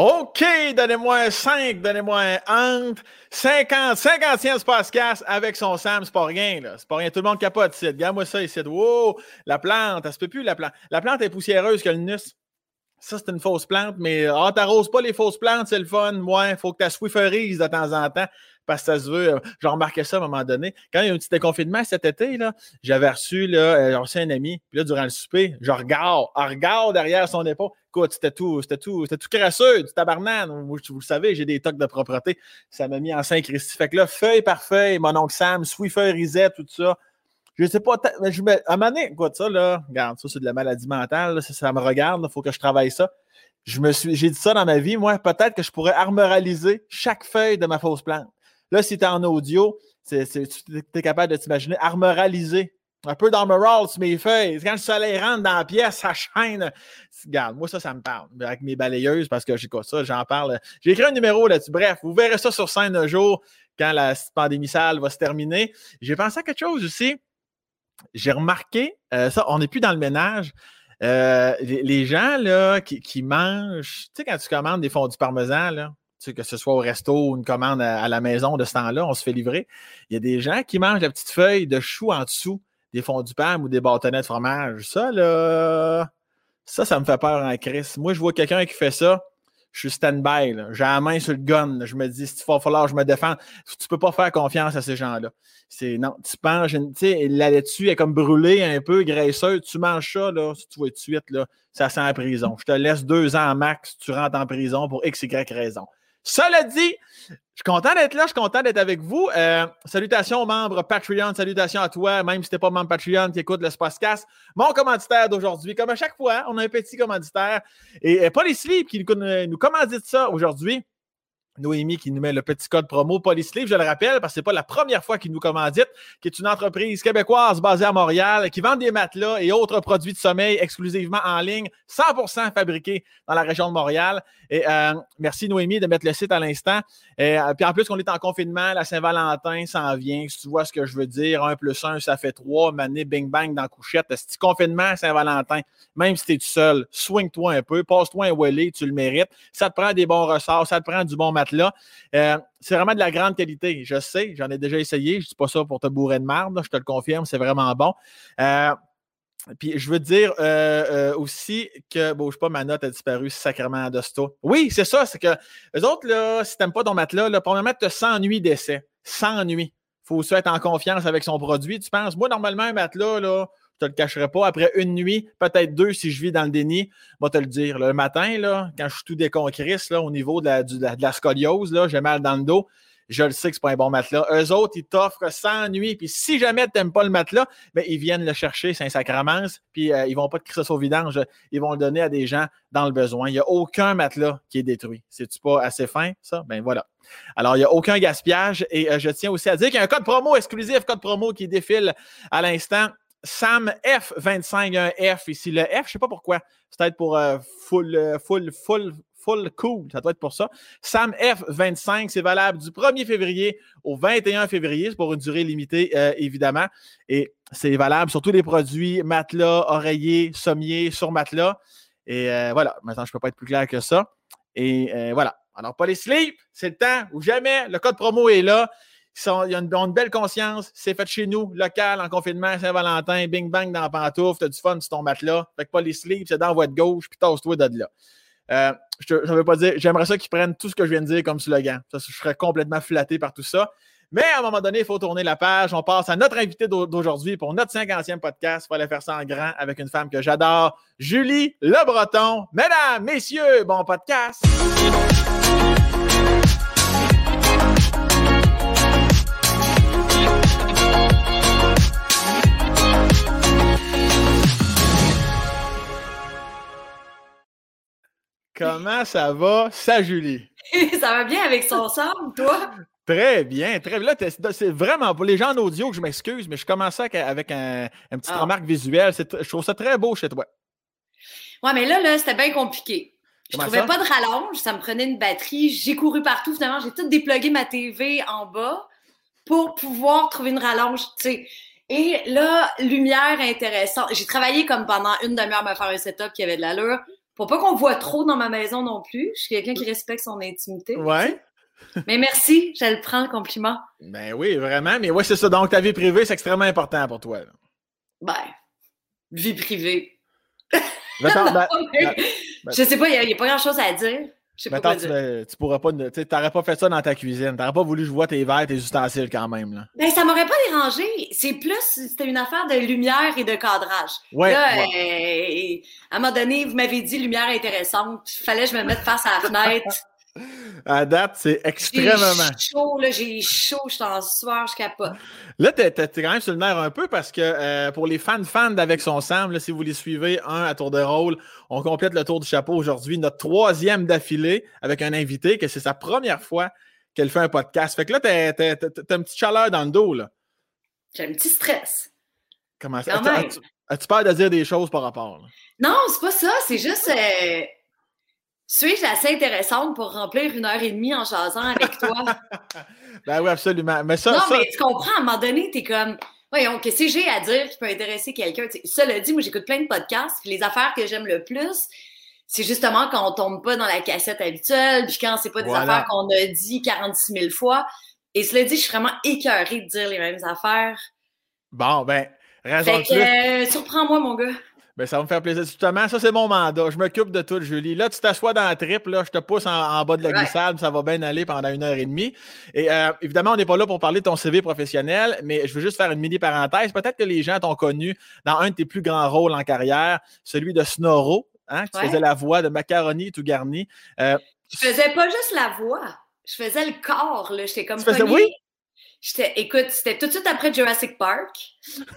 OK, donnez-moi 5, donnez-moi un entre 50, 50e Spacecast avec son Sam, c'est pas rien, là. C'est pas rien. Tout le monde capote ici. Regarde-moi ça ici. Wow, la plante, elle se peut plus, la plante. La plante est poussiéreuse que le nus. Ça, c'est une fausse plante, mais ah, t'arroses pas les fausses plantes, c'est le fun. Il faut que tu Swifferises de temps en temps parce que ça se veut. Euh, j'ai remarqué ça à un moment donné. Quand il y a eu un petit déconfinement cet été, là, j'avais reçu, là, euh, j'ai reçu un ami, puis là, durant le souper, je regarde, regarde derrière son épaule. Écoute, c'était tout, c'était tout, c'était tout crasseux, du tabarnane. Vous, le savez, j'ai des tocs de propreté. Ça m'a mis en saint Christy. Fait que là, feuille par feuille, mon oncle Sam, Swifferisait, tout ça. Je sais pas, mais je me, à un moment donné, ça, là, regarde, ça, c'est de la maladie mentale, ça, ça, me regarde, il faut que je travaille ça. Je me suis, j'ai dit ça dans ma vie, moi, peut-être que je pourrais armoraliser chaque feuille de ma fausse plante. Là, si tu en audio, tu es capable de t'imaginer armoraliser. Un peu d'armoral sur mes feuilles. Quand le soleil rentre dans la pièce, ça chaîne. Regarde, moi, ça, ça me parle. Avec mes balayeuses, parce que j'ai quoi ça, j'en parle. J'ai écrit un numéro là-dessus. Bref, vous verrez ça sur scène un jour quand la pandémie sale va se terminer. J'ai pensé à quelque chose aussi j'ai remarqué, euh, ça, on n'est plus dans le ménage. Euh, les, gens là, qui, mangent, tu sais, quand tu commandes des fondus parmesan, là, que ce soit au resto ou une commande à, la maison de ce temps-là, on se fait livrer. Il y a des gens qui mangent la petite feuille de chou en dessous des fondus parmesan ou des bâtonnets de fromage. Ça, là, ça, ça me fait peur en. Moi, je vois quelqu'un qui fait ça je suis stand-by. J'ai la main sur le gun. Je me dis, il va falloir je me défends. Tu peux pas faire confiance à ces gens-là. C'est non, tu penses, tu sais, la laitue est comme brûlée un peu, graisseuse. Tu manges ça, là, si tu vois tout de suite, là, ça sent la prison. Je te laisse deux ans max, tu rentres en prison pour X, Y raison. Cela dit, je suis content d'être là, je suis content d'être avec vous. Euh, salutations aux membres Patreon, salutations à toi, même si tu n'es pas membre Patreon qui écoute le Spacecast. Mon commanditaire d'aujourd'hui, comme à chaque fois, on a un petit commanditaire. Et, et Paul Sleep qui nous, nous commandite ça aujourd'hui. Noémie qui nous met le petit code promo Polysleeve, je le rappelle, parce que ce n'est pas la première fois qu'il nous commandite, qui est une entreprise québécoise basée à Montréal, qui vend des matelas et autres produits de sommeil exclusivement en ligne, 100% fabriqués dans la région de Montréal. Euh, merci Noémie de mettre le site à l'instant. Et euh, puis en plus, qu'on est en confinement, la Saint-Valentin s'en vient. Si tu vois ce que je veux dire, 1 plus 1, ça fait 3. Mané, bing bang dans la couchette. Si confinement, Saint-Valentin, même si tu es tout seul, swing-toi un peu, passe-toi un Welly, tu le mérites. Ça te prend des bons ressorts, ça te prend du bon matelas. Euh, c'est vraiment de la grande qualité. Je sais, j'en ai déjà essayé. Je ne dis pas ça pour te bourrer de marde, je te le confirme, c'est vraiment bon. Puis je veux dire euh, euh, aussi que, bon, je sais pas, ma note a disparu sacrément d'hosto. Oui, c'est ça, c'est que les autres, là, si t'aimes pas ton matelas, là, premièrement, tu as 100 nuits d'essai. 100 nuits. faut aussi être en confiance avec son produit. Tu penses, moi, normalement, un matelas, là, te le cacherai pas. Après une nuit, peut-être deux si je vis dans le déni, je vais te le dire. Le matin, là, quand je suis tout déconcrisse au niveau de la, de la scoliose, j'ai mal dans le dos je le sais que c'est pas un bon matelas. Eux autres, ils t'offrent 100 nuits. Puis si jamais tu n'aimes pas le matelas, ben, ils viennent le chercher, sacrament. Puis euh, ils vont pas te ça au vidange. Ils vont le donner à des gens dans le besoin. Il n'y a aucun matelas qui est détruit. C'est-tu pas assez fin, ça? Ben voilà. Alors, il n'y a aucun gaspillage. Et euh, je tiens aussi à dire qu'il y a un code promo exclusif, code promo qui défile à l'instant. Sam F25, un F ici. Le F, je ne sais pas pourquoi. C'est peut-être pour euh, full, full, full, full cool. Ça doit être pour ça. Sam F25, c'est valable du 1er février au 21 février. C'est pour une durée limitée, euh, évidemment. Et c'est valable sur tous les produits matelas, oreillers, sommiers, sur matelas. Et euh, voilà. Maintenant, je ne peux pas être plus clair que ça. Et euh, voilà. Alors, Polysleep, c'est le temps ou jamais. Le code promo est là. Il y a une, belle conscience. C'est fait chez nous, local, en confinement, Saint-Valentin, bing bang dans la pantoufle, t'as du fun sur ton matelas. Fait que Polysleep, c'est dans la voie gauche, puis tasse-toi de là. Euh, je ne veux pas dire, j'aimerais ça qu'ils prennent tout ce que je viens de dire comme slogan. Je serais complètement flatté par tout ça. Mais à un moment donné, il faut tourner la page. On passe à notre invité d'aujourd'hui pour notre 50e podcast. Il aller faire ça en grand avec une femme que j'adore, Julie Le Breton. Mesdames, messieurs, bon podcast. Comment ça va? Ça, Julie? ça va bien avec son son, toi? Très bien, très bien. Là, c'est vraiment pour les gens en audio que je m'excuse, mais je commençais avec un, une petite ah. remarque visuelle. Je trouve ça très beau chez toi. Ouais, mais là, là c'était bien compliqué. Je ne trouvais pas de rallonge, ça me prenait une batterie. J'ai couru partout. Finalement, j'ai tout déplugué ma TV en bas pour pouvoir trouver une rallonge, tu sais. Et là, lumière intéressante. J'ai travaillé comme pendant une demi-heure à me faire un setup qui avait de l'allure Faut pas qu'on voit trop dans ma maison non plus. Je suis quelqu'un qui respecte son intimité. Ouais. Mais merci, je le prends, le compliment. Ben oui, vraiment. Mais ouais, c'est ça. Donc, ta vie privée, c'est extrêmement important pour toi. Ben, vie privée. Ben, ben, ben, je sais pas, il n'y a, pas grand-chose à dire. Sais pas tu, tu, pourrais pas, tu n'aurais pas fait ça dans ta cuisine. Tu n'aurais pas voulu que je vois tes verres, tes ustensiles quand même. Là. Ben, ça m'aurait pas dérangé. C'est plus, c'était une affaire de lumière et de cadrage. Ouais, là, euh, à un moment donné, vous m'avez dit lumière intéressante. Il fallait que je me mette face à la fenêtre. À date, c'est extrêmement. J'ai chaud, là, j'ai chaud, je suis en sueur, je capote. Là, t'es, quand même sur le nerf un peu parce que euh, pour les fans fans d'Avec son Sam, si vous les suivez, un à tour de rôle, on complète le tour du chapeau aujourd'hui, notre troisième d'affilée avec un invité, que c'est sa première fois qu'elle fait un podcast. Fait que là, t'as, t'as, une petite chaleur dans le dos, là. J'ai un petit stress. Comment ça? As-tu, as-tu peur de dire des choses par rapport? Non, c'est pas ça. C'est juste. Euh, suis-je assez intéressante pour remplir une heure et demie en jasant avec toi? ben oui, absolument. Mais ça, non, ça... mais tu comprends, à un moment donné, t'es comme, voyons, qu'est-ce que j'ai à dire qui peut intéresser quelqu'un? le dit, moi, j'écoute plein de podcasts, puis les affaires que j'aime le plus, c'est justement quand on tombe pas dans la cassette habituelle, puis quand c'est pas des affaires qu'on a dit 46 000 fois. Et cela dit, je suis vraiment écœurée de dire les mêmes affaires. Bon, ben, raison fait que, euh, surprends-moi, mon gars. Ben, ça va me faire plaisir. Justement, ça, c'est mon mandat. Je m'occupe de tout, Julie. Là, tu t'assois dans la trip, là, je te pousse en, bas de la glissade, ça va bien aller pendant une heure et demie. Et euh, évidemment, on n'est pas là pour parler de ton CV professionnel, mais je veux juste faire une mini parenthèse. Peut-être que les gens t'ont connu dans un de tes plus grands rôles en carrière, celui de Snorro. Hein, tu faisais la voix de Macaroni tout garni. Euh, je faisais pas juste la voix, je faisais le corps. J'étais comme faisais, oui? Écoute, c'était tout de suite après Jurassic Park,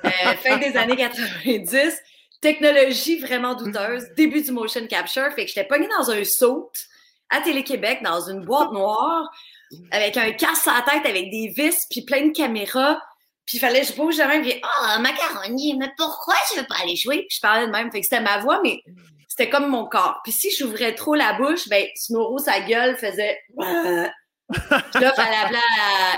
euh, fin des années 90 technologie vraiment douteuse, début du motion capture. Fait que j'étais pognée dans un saut à Télé-Québec, dans une boîte noire, avec un casque à la tête, avec des vis, puis plein de caméras. Puis il fallait, je bouge jamais, puis oh, macaroni, mais pourquoi je veux pas aller jouer? Puis je parlais de même. Fait que c'était ma voix, mais c'était comme mon corps. Puis si j'ouvrais trop la bouche, ben, Snoro, sa gueule faisait là, il fallait appeler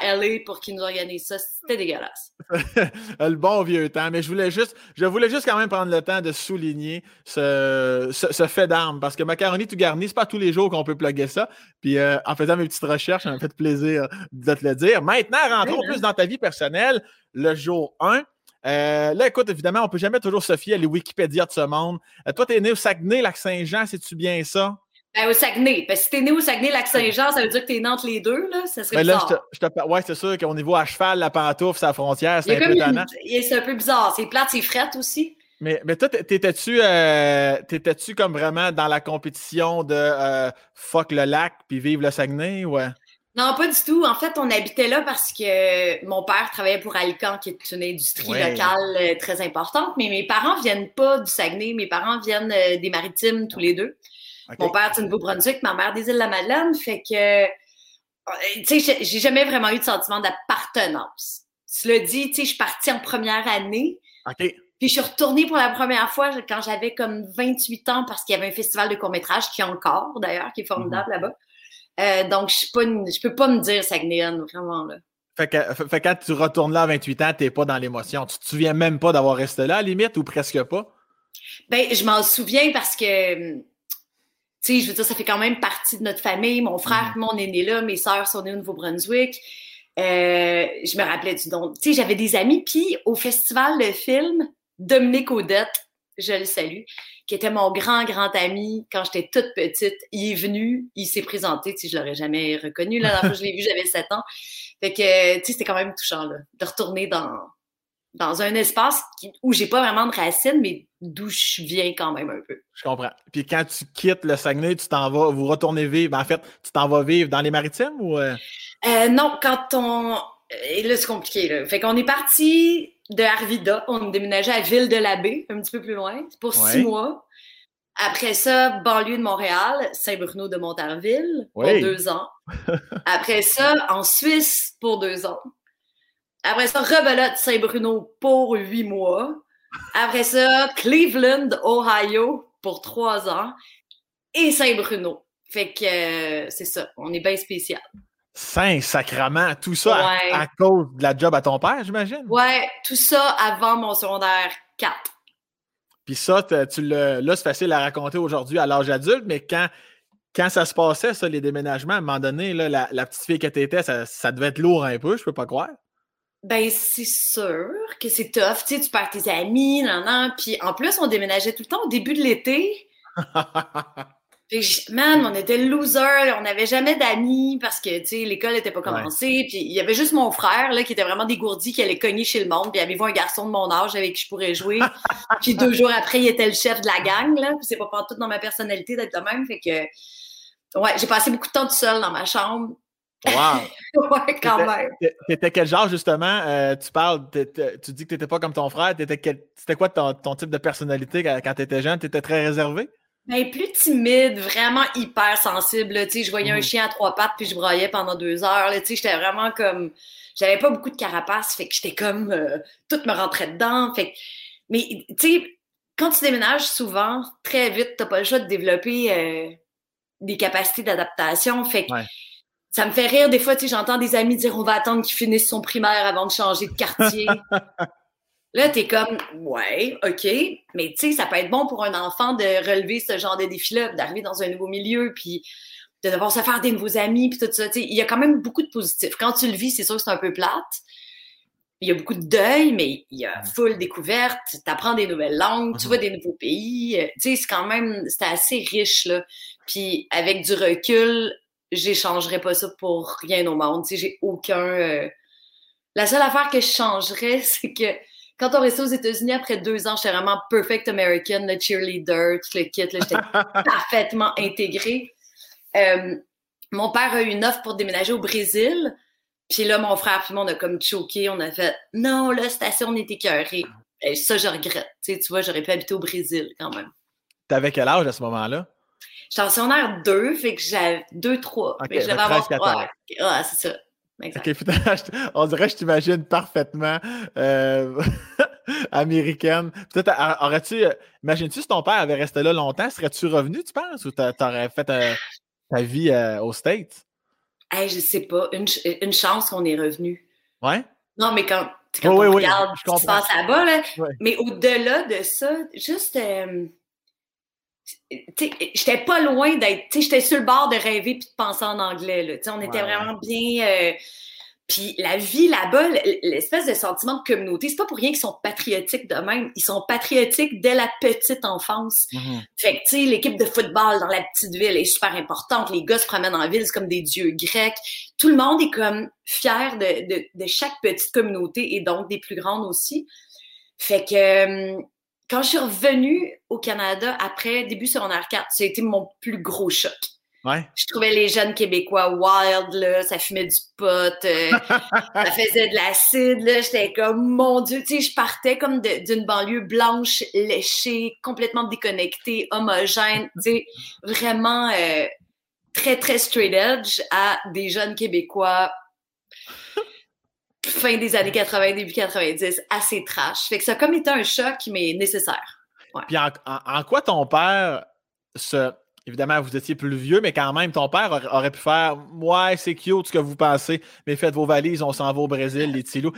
à LA pour qu'ils nous organisent ça. C'était dégueulasse. le bon vieux temps. Mais je voulais juste, je voulais juste quand même prendre le temps de souligner ce, ce, fait d'armes. Parce que macaroni tout garni, c'est pas tous les jours qu'on peut plugger ça. Puis euh, en faisant mes petites recherches, ça m'a fait plaisir de te le dire. Maintenant, rentrons plus dans ta vie personnelle. Le jour 1. Euh, là, écoute, évidemment, on ne peut jamais toujours se fier à les Wikipédia de ce monde. Euh, toi, tu es né au Saguenay, Lac-Saint-Jean, sais-tu bien ça? Ben, au Saguenay. Ben, si t'es né au Saguenay, Lac-Saint-Jean, ça veut dire que t'es né entre les deux, là. Ça serait ben là, bizarre. Je te, Ouais, c'est sûr qu'au niveau à cheval, la pantoufle, sa frontière, c'est un peu tannant. C'est un peu bizarre. C'est plate, c'est frette aussi. Mais, mais toi, t'étais-tu euh, t'étais-tu comme vraiment dans la compétition de euh, fuck le lac puis vive le Saguenay ou... Non, pas du tout. En fait, on habitait là parce que mon père travaillait pour Alcan, qui est une industrie locale euh, très importante. Mais mes parents viennent pas du Saguenay. Mes parents viennent euh, des Maritimes, tous les deux. Mon père est du Nouveau-Brunswick, ma mère des Îles-de-la-Madeleine. Fait que, euh, tu sais, j'ai jamais vraiment eu de sentiment d'appartenance. Cela dit, tu sais, je suis partie en première année. Puis je suis retournée pour la première fois quand j'avais comme 28 ans parce qu'il y avait un festival de court-métrage qui est encore, d'ailleurs, qui est formidable mhm. là-bas. Euh, donc, je ne peux pas me dire Saguenéenne, vraiment, là. Fait que, fait, quand tu retournes là à 28 ans, tu n'es pas dans l'émotion. Tu te souviens même pas d'avoir resté là, à la limite, ou presque pas? Ben, je m'en souviens parce que tu sais, je veux dire, ça fait quand même partie de notre famille. Mon frère, mm mon est né là, mes sœurs sont nées au Nouveau-Brunswick. Euh, je me rappelais du nom. Tu sais, j'avais des amis. Puis au festival de film, Dominique Odette, je le salue, qui était mon grand, grand ami quand j'étais toute petite. Il est venu, il s'est présenté. Tu sais, je l'aurais jamais reconnu. Là, la fois que je l'ai vu, j'avais 7 ans. Fait que, tu sais, c'était quand même touchant, là, de retourner dans, dans un espace où j'ai pas vraiment de racines, mais d'où je viens quand même un peu. Je comprends. Puis quand tu quittes le Saguenay, tu t'en vas, vous retournez vivre. Ben, en fait, tu t'en vas vivre dans les maritimes ou. Euh? Euh, non, quand on. Et là, c'est compliqué. Là. Fait qu'on est parti de Arvida, on déménageait à Ville-de-la-Baie, un petit peu plus loin, pour six mois. Après ça, banlieue de Montréal, Saint-Bruno de Montarville, pour deux ans. Après ça, en Suisse, pour deux ans. Après ça, Rebelote Saint-Bruno pour huit mois. Après ça, Cleveland, Ohio pour trois ans. Et Saint-Bruno. Fait que euh, c'est ça, on est bien spécial. Saint-Sacrement, tout ça à, cause de la job à ton père, j'imagine? Ouais, tout ça avant mon secondaire 4. Puis ça, tu là, c'est facile à raconter aujourd'hui à l'âge adulte, mais quand, quand ça se passait, ça, les déménagements, à un moment donné, là, la, petite fille que tu étais, ça, devait être lourd un peu, je peux pas croire. Ben, c'est sûr que c'est tough. Tu sais, tu perds tes amis, non, non. Puis en plus, on déménageait tout le temps au début de l'été. man, on était losers, on n'avait jamais d'amis parce que, tu sais, l'école n'était pas commencée. Puis il y avait juste mon frère, là, qui était vraiment dégourdi, qui allait cogner chez le monde. Puis avait vu un garçon de mon âge avec qui je pourrais jouer? puis deux jours après, il était le chef de la gang, là. Puis c'est pas tout dans ma personnalité d'être le même. Fait que, ouais, j'ai passé beaucoup de temps tout seul dans ma chambre. Wow! ouais, quand même. T'étais quel genre, justement? Euh, tu parles, tu dis que t'étais pas comme ton frère. C'était quoi ton, ton, type de personnalité quand t'étais jeune? T'étais très réservé? Ben, plus timide, vraiment hyper sensible. je voyais un mhm. chien à trois pattes puis je broyais pendant deux heures. J'étais vraiment comme. J'avais pas beaucoup de carapace, fait que j'étais comme. Euh, tout me rentrait dedans. Fait Mais, tu sais, quand tu déménages souvent, très vite, t'as pas le choix de développer euh, des capacités d'adaptation. Fait que. Ça me fait rire des fois, tu sais, j'entends des amis dire on va attendre qu'il finisse son primaire avant de changer de quartier. Là, tu es comme, ouais, OK, mais tu sais, ça peut être bon pour un enfant de relever ce genre de défi-là, d'arriver dans un nouveau milieu, puis de devoir se faire des nouveaux amis, puis tout ça. Tu sais, il y a quand même beaucoup de positifs. Quand tu le vis, c'est sûr que c'est un peu plate. Il y a beaucoup de deuil, mais il y a full découverte. Tu apprends des nouvelles langues, tu mhm. vois des nouveaux pays. Euh, tu sais, c'est quand même, c'était assez riche, là. Puis avec du recul, j'échangerais pas ça pour rien au monde. Tu sais, j'ai aucun... Euh, la seule affaire que je changerais, c'est que quand on restait aux États-Unis après deux ans, j'étais vraiment perfect American, le cheerleader, tout le kit, j'étais parfaitement intégrée. Euh, mon père a eu une offre pour déménager au Brésil. Puis là, mon frère puis moi, on a comme choqué. On a fait non, là, c'est assez, on est écœurés. Ça, je regrette. Tu, sais, tu vois, j'aurais pu habiter au Brésil quand même. T'avais quel âge à ce moment-là? J'étais en secondaire 2, fait que j'avais 2, 3. Okay, j'avais avoir... ouais, c'est ça. on dirait que je t'imagine parfaitement euh, américaine. Peut-être, aurais-tu. Imagines-tu si ton père avait resté là longtemps, serais-tu revenu, tu penses, ou t'aurais fait euh, ta vie euh, aux States? Hey, je sais pas. Une, chance qu'on est revenu. Ouais? Non, mais quand, quand on regarde ce qui se passe là-bas, là, mais au-delà de ça, juste. J'étais pas loin d'être, j'étais sur le bord de rêver puis de penser en anglais. Là. On était vraiment bien. Puis la vie là-bas, l'espèce de sentiment de communauté, c'est pas pour rien qu'ils sont patriotiques de même. Ils sont patriotiques dès la petite enfance. Mm-hmm. Fait que, tu sais, l'équipe de football dans la petite ville est super importante. Les gars se promènent en ville, c'est comme des dieux grecs. Tout le monde est comme fier de, de, de chaque petite communauté et donc des plus grandes aussi. Fait que, hum, quand je suis revenue au Canada après début secondaire 4, ça a été mon plus gros choc. Je trouvais les jeunes Québécois wild, là, ça fumait du pot, euh, ça faisait de l'acide, j'étais comme, mon Dieu, tu sais, je partais comme d'une banlieue blanche, léchée, complètement déconnectée, homogène, tu sais, vraiment euh, très, très straight edge à des jeunes Québécois fin des années 80, début 90, assez trash. Fait que ça a comme été un choc, mais nécessaire. Puis en quoi ton père se Évidemment, vous étiez plus vieux, mais quand même, ton père aurait pu faire Ouais, c'est cute ce que vous pensez, mais faites vos valises, on s'en va au Brésil, les petits loups.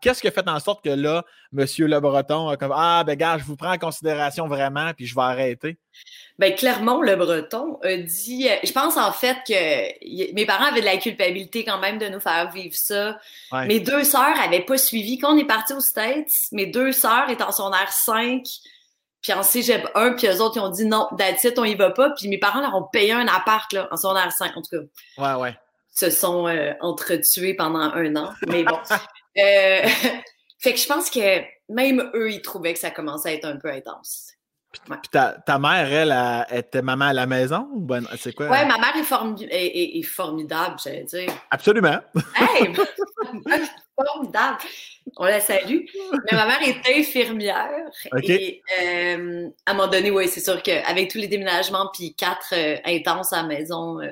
Qu'est-ce qui a fait en sorte que là, M. Le Breton a comme Ah, ben, gars, je vous prends en considération vraiment, puis je vais arrêter? Ben, clairement, Le Breton a dit euh, Je pense en fait que mes parents avaient de la culpabilité quand même de nous faire vivre ça. Mes deux sœurs n'avaient pas suivi. Quand on est parti aux States, mes deux sœurs étaient en son air 5 puis en cégep 1, puis eux autres, ils ont dit non, that's on y va pas. Puis mes parents leur ont payé un appart, là, en secondaire 5, en tout cas. Ouais, ouais. Se sont euh, entretués pendant un an. Mais bon. euh, fait que je pense que même eux, ils trouvaient que ça commençait à être un peu intense. Puis ta, mère, elle, était maman à la maison? Ou ben, c'est quoi? Ouais, ma mère est, est, est, formidable, j'allais dire. Absolument. Hey! formidable. On la salue. Mais ma mère est infirmière. Et euh, à un moment donné, oui, c'est sûr qu'avec tous les déménagements puis quatre euh, intenses à la maison, euh,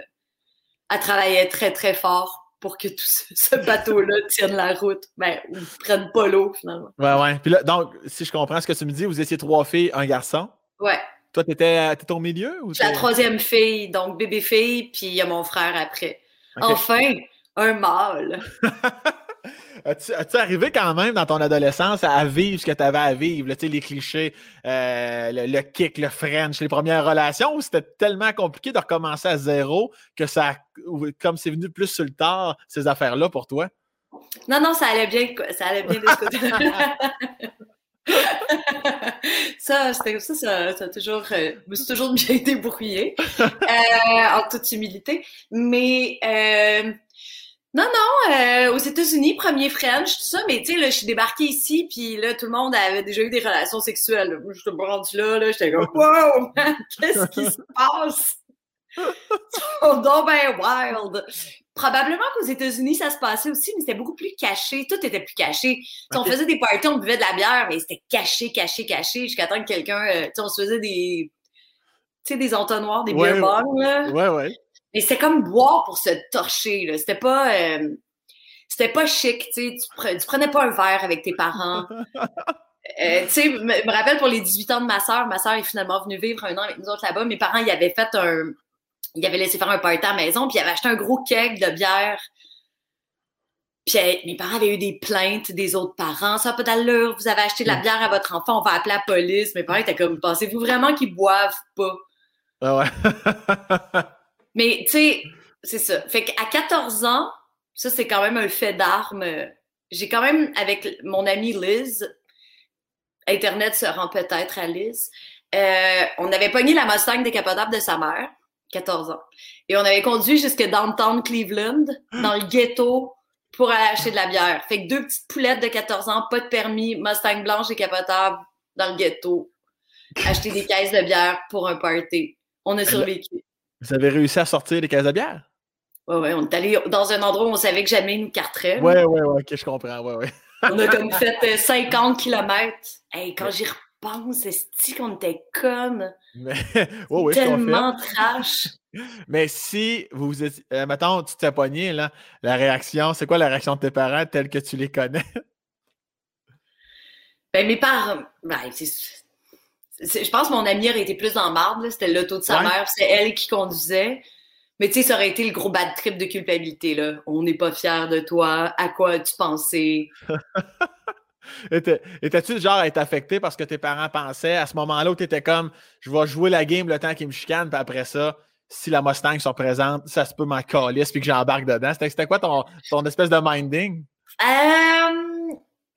elle travaillait très, très fort pour que tout ce, bateau-là tienne la route. Ben, ou prenne pas l'eau, finalement. Ouais, ouais. Puis là, donc, si je comprends ce que tu me dis, vous étiez trois filles, un garçon. Ouais. Toi, tu étais, au milieu? Ou la troisième fille, donc bébé-fille, puis il y a mon frère après. Enfin, un mâle. As-tu arrivé quand même dans ton adolescence à vivre ce que tu avais à vivre? les clichés, euh, le, kick, le French, les premières relations, ou c'était tellement compliqué de recommencer à zéro que ça, comme c'est venu plus sur le tard, ces affaires-là pour toi? Non, non, ça allait bien, ça allait bien de ce côté. ça, ça, ça, ça, toujours, euh, me suis toujours bien débrouillée, euh, en toute humilité. Mais euh, non, non, euh, aux États-Unis, premier French, tout ça, mais tu sais, là, je suis débarquée ici, puis là, tout le monde avait déjà eu des relations sexuelles. Moi, j'étais rendu là, là, j'étais comme, wow, qu'est-ce qui se passe? Sont donc ben wild. Probablement qu'aux États-Unis, ça se passait aussi, mais c'était beaucoup plus caché. Tout était plus caché. On faisait des parties, on buvait de la bière, mais c'était caché, caché, caché, jusqu'à temps que quelqu'un. Euh, on se faisait des. Tu sais, des entonnoirs, des beer bongs, là. Ouais, ouais. Mais c'était comme boire pour se torcher, là. C'était pas. Euh, c'était pas chic, tu sais. Tu prenais pas un verre avec tes parents. Euh, tu sais, me, me rappelle pour les 18 ans de ma sœur, ma sœur est finalement venue vivre un an avec nous autres là-bas. Mes parents, ils avaient fait un, il avait laissé faire un party à la maison, puis il avait acheté un gros keg de bière. Puis mes parents avaient eu des plaintes des autres parents. Ça n'a pas d'allure, vous avez acheté de la mm. bière à votre enfant, on va appeler la police. Mes parents étaient comme, pensez-vous vraiment qu'ils boivent pas? Ah ouais. Mais tu sais, c'est ça. Fait qu'à 14 ans, ça c'est quand même un fait d'armes. J'ai quand même, avec mon amie Liz, Internet se rend peut-être à Liz, euh, on avait pogné la Mustang décapotable de sa mère. 14 ans. Et on avait conduit jusque downtown Cleveland, dans le ghetto, pour aller acheter de la bière. Fait que deux petites poulettes de 14 ans, pas de permis, Mustang blanche et capotable, dans le ghetto. Acheter des caisses de bière pour un party. On a survécu. Vous avez réussi à sortir des caisses de bière? Ouais, ouais. On est allé dans un endroit où on savait que jamais nous carterait. Ouais, ouais, ouais, ok, je comprends. Ouais, ouais. on a comme fait 50 euh, km. Hey, quand j'y pense, est-ce qu'on était connes? Mais, tellement trash. Mais si vous êtes. Euh, mettons, tu t'es pogné, là, la réaction, c'est quoi la réaction de tes parents tels que tu les connais? Ben, mes parents. Ben, je pense que mon ami aurait été plus en marde, c'était l'auto de sa mère, c'est elle qui conduisait. Mais tu sais, ça aurait été le gros bad trip de culpabilité, là. On n'est pas fiers de toi, à quoi as-tu pensé? Étais-tu le genre à être affecté parce que tes parents pensaient à ce moment-là où tu étais comme je vais jouer la game le temps qu'ils me chicanent, puis après ça, si la Mustang se représente, ça se peut m'en calice puis que j'embarque dedans. C'était quoi ton, ton espèce de minding? Euh,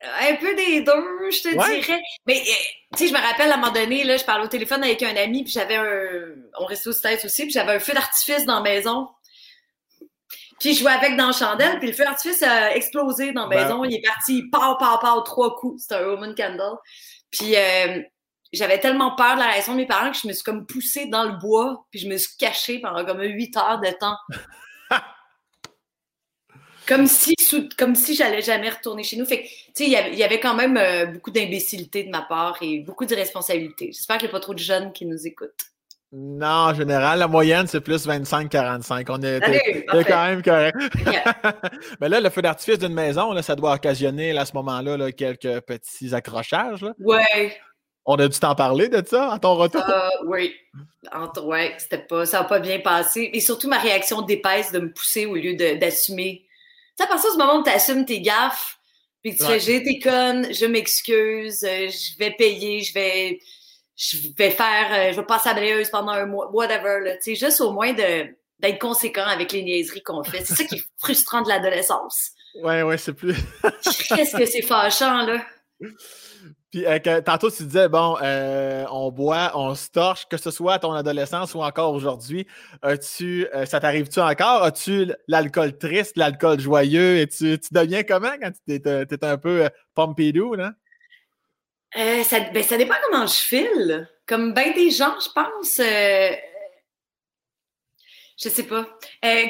un peu des deux, je te dirais. Mais euh, tu sais, je me rappelle à un moment donné, là, je parlais au téléphone avec un ami, puis j'avais un. On restait aux States aussi, puis j'avais un feu d'artifice dans la maison. Puis je jouais avec dans la chandelle, puis le feu d'artifice a explosé dans la ben maison. Il est parti, pow, pow, pow, trois coups. C'était un Roman candle. Puis euh, j'avais tellement peur de la réaction de mes parents que je me suis comme poussée dans le bois, puis je me suis cachée pendant comme huit heures de temps. comme si, comme si j'allais jamais retourner chez nous. Fait que, tu sais, il y avait quand même euh, beaucoup d'imbécilité de ma part et beaucoup d'irresponsabilité. J'espère qu'il n'y a pas trop de jeunes qui nous écoutent. Non, en général, la moyenne, c'est plus 25-45. On est, quand même correct. Mais là, le feu d'artifice d'une maison, là, ça doit occasionner à ce moment-là quelques petits accrochages. Oui. On a dû t'en parler de ça à ton retour? Euh, oui. Oui, c'était pas, ça n'a pas bien passé. Et surtout ma réaction d'épaisse de me pousser au lieu d'assumer. Tu sais, à partir du moment où tu assumes tes gaffes, puis tu fais j'ai été conne, je m'excuse, euh, je vais payer, je vais je vais faire, euh, je vais passer à balayeuse pendant un mois, whatever, là. Tu sais, juste au moins de, d'être conséquent avec les niaiseries qu'on fait. C'est ça qui est frustrant de l'adolescence. Ouais, ouais, c'est plus. Qu'est-ce que c'est fâchant, là? Puis euh, tantôt, tu disais, bon, euh, on boit, on se torche, que ce soit à ton adolescence ou encore aujourd'hui. As-tu, ça t'arrive-tu encore? As-tu l'alcool triste, l'alcool joyeux? Et tu, tu deviens comment quand tu es, un peu pompidou, là? Euh, ça, ben, ça dépend comment je file. Comme bien des gens, je pense. Euh, je sais pas. Euh,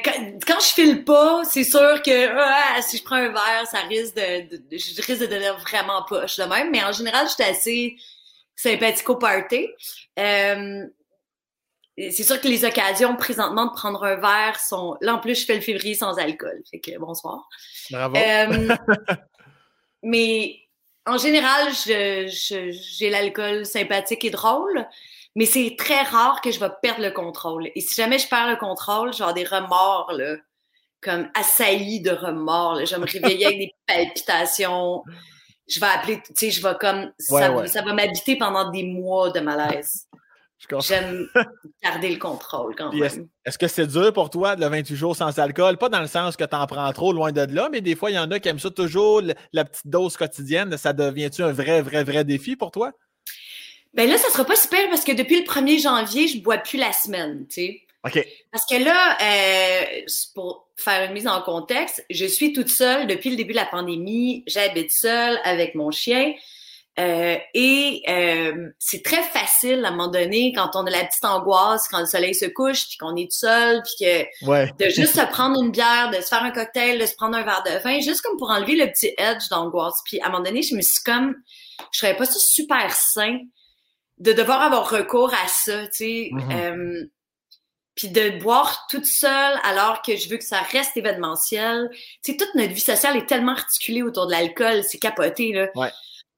quand, je file pas, c'est sûr que ah, si je prends un verre, ça risque de, je risque de devenir vraiment poche de même. Mais en général, je suis assez sympathique au party. c'est sûr que les occasions présentement de prendre un verre sont. Là, en plus, je fais le février sans alcool. Fait que bonsoir. Bravo. mais en général, j'ai l'alcool sympathique et drôle, mais c'est très rare que je vais perdre le contrôle. Et si jamais je perds le contrôle, j'ai des remords, là. comme assaillie de remords. Je vais me réveiller avec des palpitations. Je vais appeler, tu sais, je vais comme, ça, va m'habiter pendant des mois de malaise. J'aime garder le contrôle quand même. Est-ce que c'est dur pour toi, le 28 jours sans alcool? Pas dans le sens que tu en prends trop loin de là, mais des fois, il y en a qui aiment ça toujours, la petite dose quotidienne. Ça devient-tu un vrai, vrai, vrai défi pour toi? Ben là, ça sera pas super parce que depuis le 1er janvier, je bois plus la semaine, tu sais. OK. Parce que là, euh, pour faire une mise en contexte, je suis toute seule depuis le début de la pandémie. J'habite seule avec mon chien. Euh, et euh, c'est très facile à un moment donné quand on a la petite angoisse, quand le soleil se couche, puis qu'on est tout seul, puis que de juste se prendre une bière, de se faire un cocktail, de se prendre un verre de vin, juste comme pour enlever le petit edge d'angoisse. Puis à un moment donné, je me suis comme, je serais pas ça super sain de devoir avoir recours à ça, tu sais. Mm-hmm. euh, puis de boire toute seule alors que je veux que ça reste événementiel. Tu sais, toute notre vie sociale est tellement articulée autour de l'alcool, c'est capoté, là. Ouais.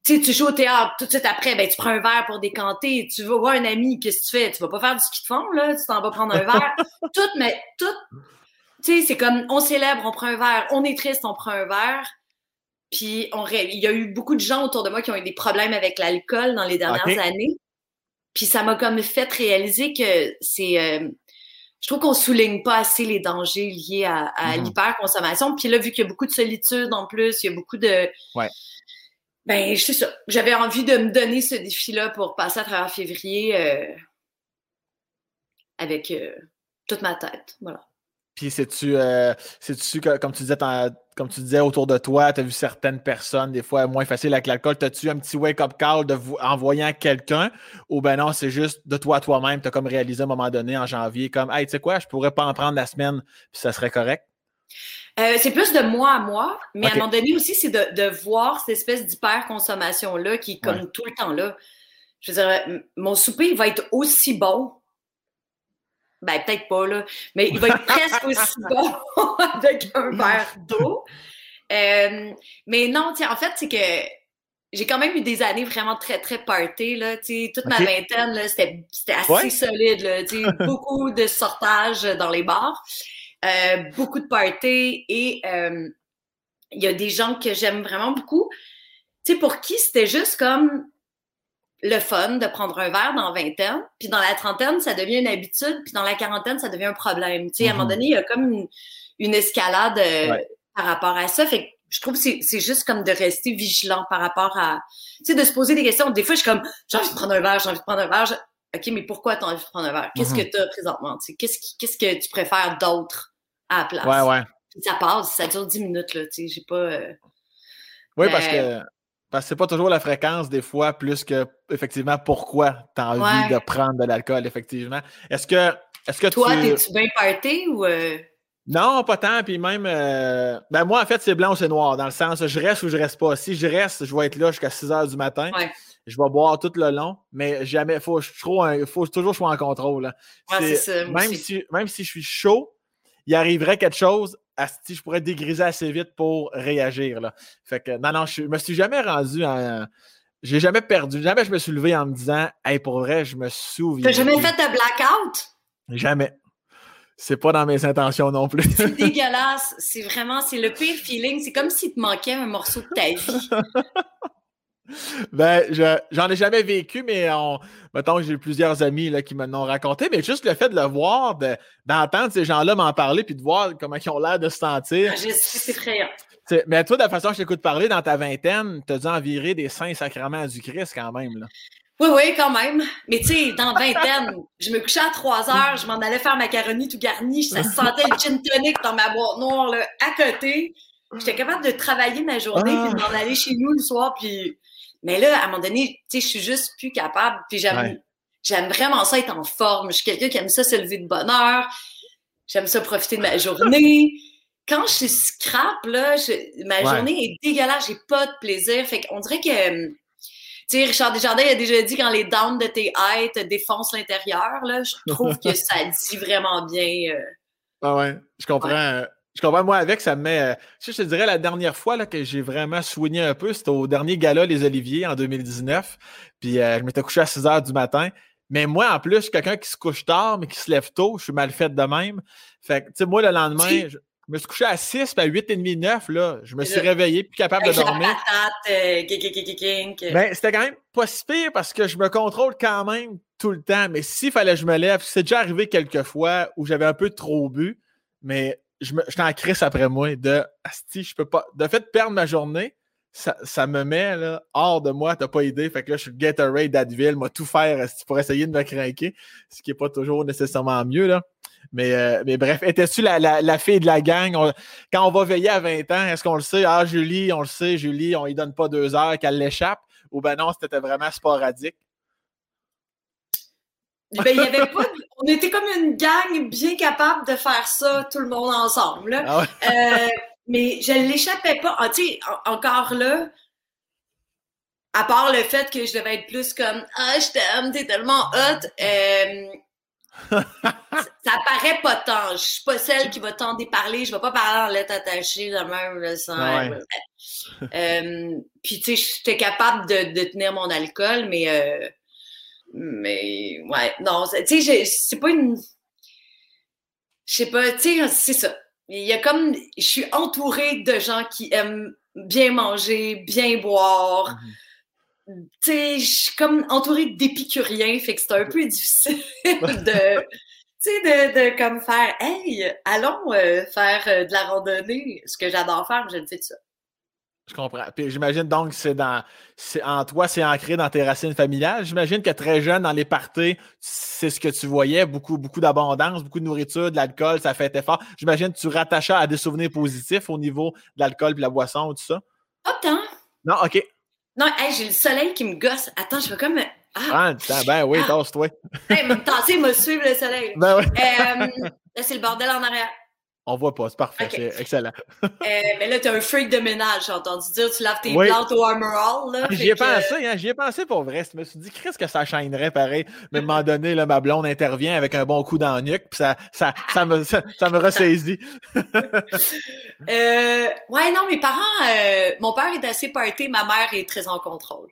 Tu sais, tu joues au théâtre, tout de suite après, ben, tu prends un verre pour décanter, tu vas voir un ami, qu'est-ce que tu fais? Tu vas pas faire du ski de fond, là, tu t'en vas prendre un verre. tout, mais tout, tu sais, c'est comme, on célèbre, on prend un verre, on est triste, on prend un verre. Puis, on, il y a eu beaucoup de gens autour de moi qui ont eu des problèmes avec l'alcool dans les dernières années. Puis, ça m'a comme fait réaliser que c'est, euh, je trouve qu'on souligne pas assez les dangers liés à, à mm-hmm. l'hyperconsommation. Puis là, vu qu'il y a beaucoup de solitude en plus, il y a beaucoup de. Ouais. Ben, je sais ça. J'avais envie de me donner ce défi-là pour passer à travers février euh, avec euh, toute ma tête. Voilà. Puis c'est-tu, euh, tu comme tu disais, comme tu disais autour de toi, tu as vu certaines personnes, des fois moins faciles avec l'alcool. T'as-tu un petit wake-up call de en voyant quelqu'un? Ou ben non, c'est juste de toi toi-même, tu as comme réalisé à un moment donné en janvier, comme Hey, tu sais quoi, je pourrais pas en prendre la semaine, puis ça serait correct? Euh, c'est plus de moi à moi, mais à un moment donné aussi, c'est de, de, voir cette espèce d'hyper-consommation-là qui est comme tout le temps là. Je veux dire, mon souper va être aussi bon ben, peut-être pas, là. Mais il va être presque aussi bon avec un verre d'eau. Euh, mais non, tiens, en fait, c'est que j'ai quand même eu des années vraiment très, très party, là. Tu toute ma vingtaine, là, c'était, assez solide, là. Tu beaucoup de sortages dans les bars, euh, beaucoup de party et euh, il y a des gens que j'aime vraiment beaucoup. Tu sais, pour qui c'était juste comme le fun de prendre un verre dans vingtaine, puis dans la trentaine, ça devient une habitude, puis dans la quarantaine, ça devient un problème. Tu sais, à un moment mhm. donné, il y a comme une, escalade euh, par rapport à ça. Fait que je trouve que c'est juste comme de rester vigilant par rapport à, tu sais, de se poser des questions. Des fois, je suis comme, j'ai envie de prendre un verre, j'ai envie de prendre un verre. OK, mais pourquoi tu as envie de prendre un verre? Qu'est-ce mhm. que tu as présentement? Qu'est-ce qu'est-ce que tu préfères d'autre à la place? Ouais, ouais. ça passe, ça dure dix minutes, là, tu sais, j'ai pas... Euh, oui, parce que parce que c'est pas toujours la fréquence, des fois, plus que effectivement pourquoi tu as envie de prendre de l'alcool, effectivement. Est-ce que, est-ce que Toi, t'es-tu bien party ou. Euh? Non, pas tant. Puis même, euh, ben moi, en fait, c'est blanc ou c'est noir. Dans le sens, je reste ou je reste pas. Si je reste, je vais être là jusqu'à 6 heures du matin. Je vais boire tout le long, mais jamais, faut, je faut toujours que je sois en contrôle. même, si, même si je suis chaud, il arriverait quelque chose, si je pourrais dégriser assez vite pour réagir. Là. Fait que, non, non, je me suis jamais rendu à. J'ai jamais perdu. Jamais je me suis levé en me disant, hey, pour vrai, je me souviens. T'as jamais fait de blackout? Jamais. C'est pas dans mes intentions non plus. c'est dégueulasse. C'est vraiment, c'est le pire feeling. C'est comme s'il te manquait un morceau de ta vie. ben, j'en ai jamais vécu, mais on, mettons que j'ai plusieurs amis là, qui me l'ont raconté, mais juste le fait de le voir, d'entendre ces gens-là m'en parler, puis de voir comment ils ont l'air de se sentir. Ah, c'est effrayant. Mais toi, de la façon que je t'écoute parler dans ta vingtaine, tu as dû en virer des saints sacrements du Christ quand même. Là. Oui, oui, quand même. Mais tu sais, dans vingtaine, je me couchais à 3 heures, je m'en allais faire macaroni tout garni, ça sentait le gin tonic dans ma boîte noire là, à côté. J'étais capable de travailler ma journée, puis de m'en ah. aller chez nous le soir, puis mais là, à un moment donné, tu sais, je suis juste plus capable. Puis j'aime, j'aime vraiment ça être en forme. Je suis quelqu'un qui aime ça se lever de bonne heure. J'aime ça profiter de ma journée. Quand je suis scrap, là, ma journée est dégueulasse. J'ai pas de plaisir. Fait qu'on dirait que, tu sais, Richard Desjardins a déjà dit quand les downs de tes aides te défoncent l'intérieur, là, je trouve que ça dit vraiment bien. Euh, ah ouais, je comprends. Euh, je comprends, moi, avec, ça me met. Euh, je te dirais, la dernière fois là, que j'ai vraiment soigné un peu, c'était au dernier gala Les Oliviers en 2019. Puis euh, je m'étais couché à 6 heures du matin. Mais moi, en plus, quelqu'un qui se couche tard, mais qui se lève tôt, je suis mal fait de même. Fait que, tu sais, moi, le lendemain. Je me suis couché à 6, puis à 8 et demi, 9, là. Je me suis réveillé, plus capable de dormir. Euh, ben, c'était quand même pas si pire parce que je me contrôle quand même tout le temps. Mais s'il fallait que je me lève, c'est déjà arrivé quelques fois où j'avais un peu trop bu, mais j'étais en crise après moi de Asti, je peux pas. De fait, perdre ma journée, ça, me met là, hors de moi, t'as pas idée. Fait que là, je suis Gatorade d'Adville, moi tout faire pour essayer de me craquer, ce qui n'est pas toujours nécessairement mieux. Là. Mais, euh, mais bref, étais-tu la, fille de la gang? quand on va veiller à 20 ans, est-ce qu'on le sait? Ah, Julie, on le sait, Julie, on lui donne pas deux heures qu'elle l'échappe? Ou ben non, c'était vraiment sporadique? Ben, il y avait pas, on était comme une gang bien capable de faire ça, tout le monde ensemble. Ah euh, mais je ne l'échappais pas. Ah, tu sais, encore là, à part le fait que je devais être plus comme Ah, je t'aime, t'es tellement hot. Euh, ça, paraît pas tant. Je suis pas celle qui va tant déparler. Je vais pas parler en lettres attachées de même. le sang. Euh, puis, tu sais, j'étais capable de, tenir mon alcool, mais. Mais, ouais, non, tu sais, c'est pas une. Je sais pas, tu sais, c'est ça. Il y a comme. Je suis entourée de gens qui aiment bien manger, bien boire. Mm-hmm. Tu sais, je suis comme entourée d'épicuriens, fait que c'est un peu difficile de. Tu sais, de, de, comme faire, hey, allons euh, faire euh, de la randonnée, ce que j'adore faire, je ne fais de ça. Je comprends. Puis j'imagine donc que c'est dans. en toi, c'est ancré dans tes racines familiales. J'imagine que très jeune, dans les parties, c'est ce que tu voyais, beaucoup, beaucoup d'abondance, beaucoup de nourriture, de l'alcool, ça fait effort. J'imagine que tu rattachais à des souvenirs positifs au niveau de l'alcool et de la boisson, tout ça. Pas tant. Non, OK. Non, j'ai le soleil qui me gosse. Attends, je veux comme. Ah, ah ben oui, ah. toi hey, me me suivre le soleil. Ben oui. Euh, là, c'est le bordel en arrière. On voit pas, c'est parfait, c'est excellent. euh, mais là, tu un freak de ménage, j'ai entendu dire, tu laves tes plantes au Armor All. J'y ai pensé, hein, j'y ai pensé pour vrai. Je me suis dit, Chris, que ça chaînerait pareil. Mais à un moment donné, là, ma blonde intervient avec un bon coup dans le nuque, puis ça, ça, ça, me, ça, me ressaisit. euh, ouais, non, mes parents, euh, mon père est assez party, ma mère est très en contrôle.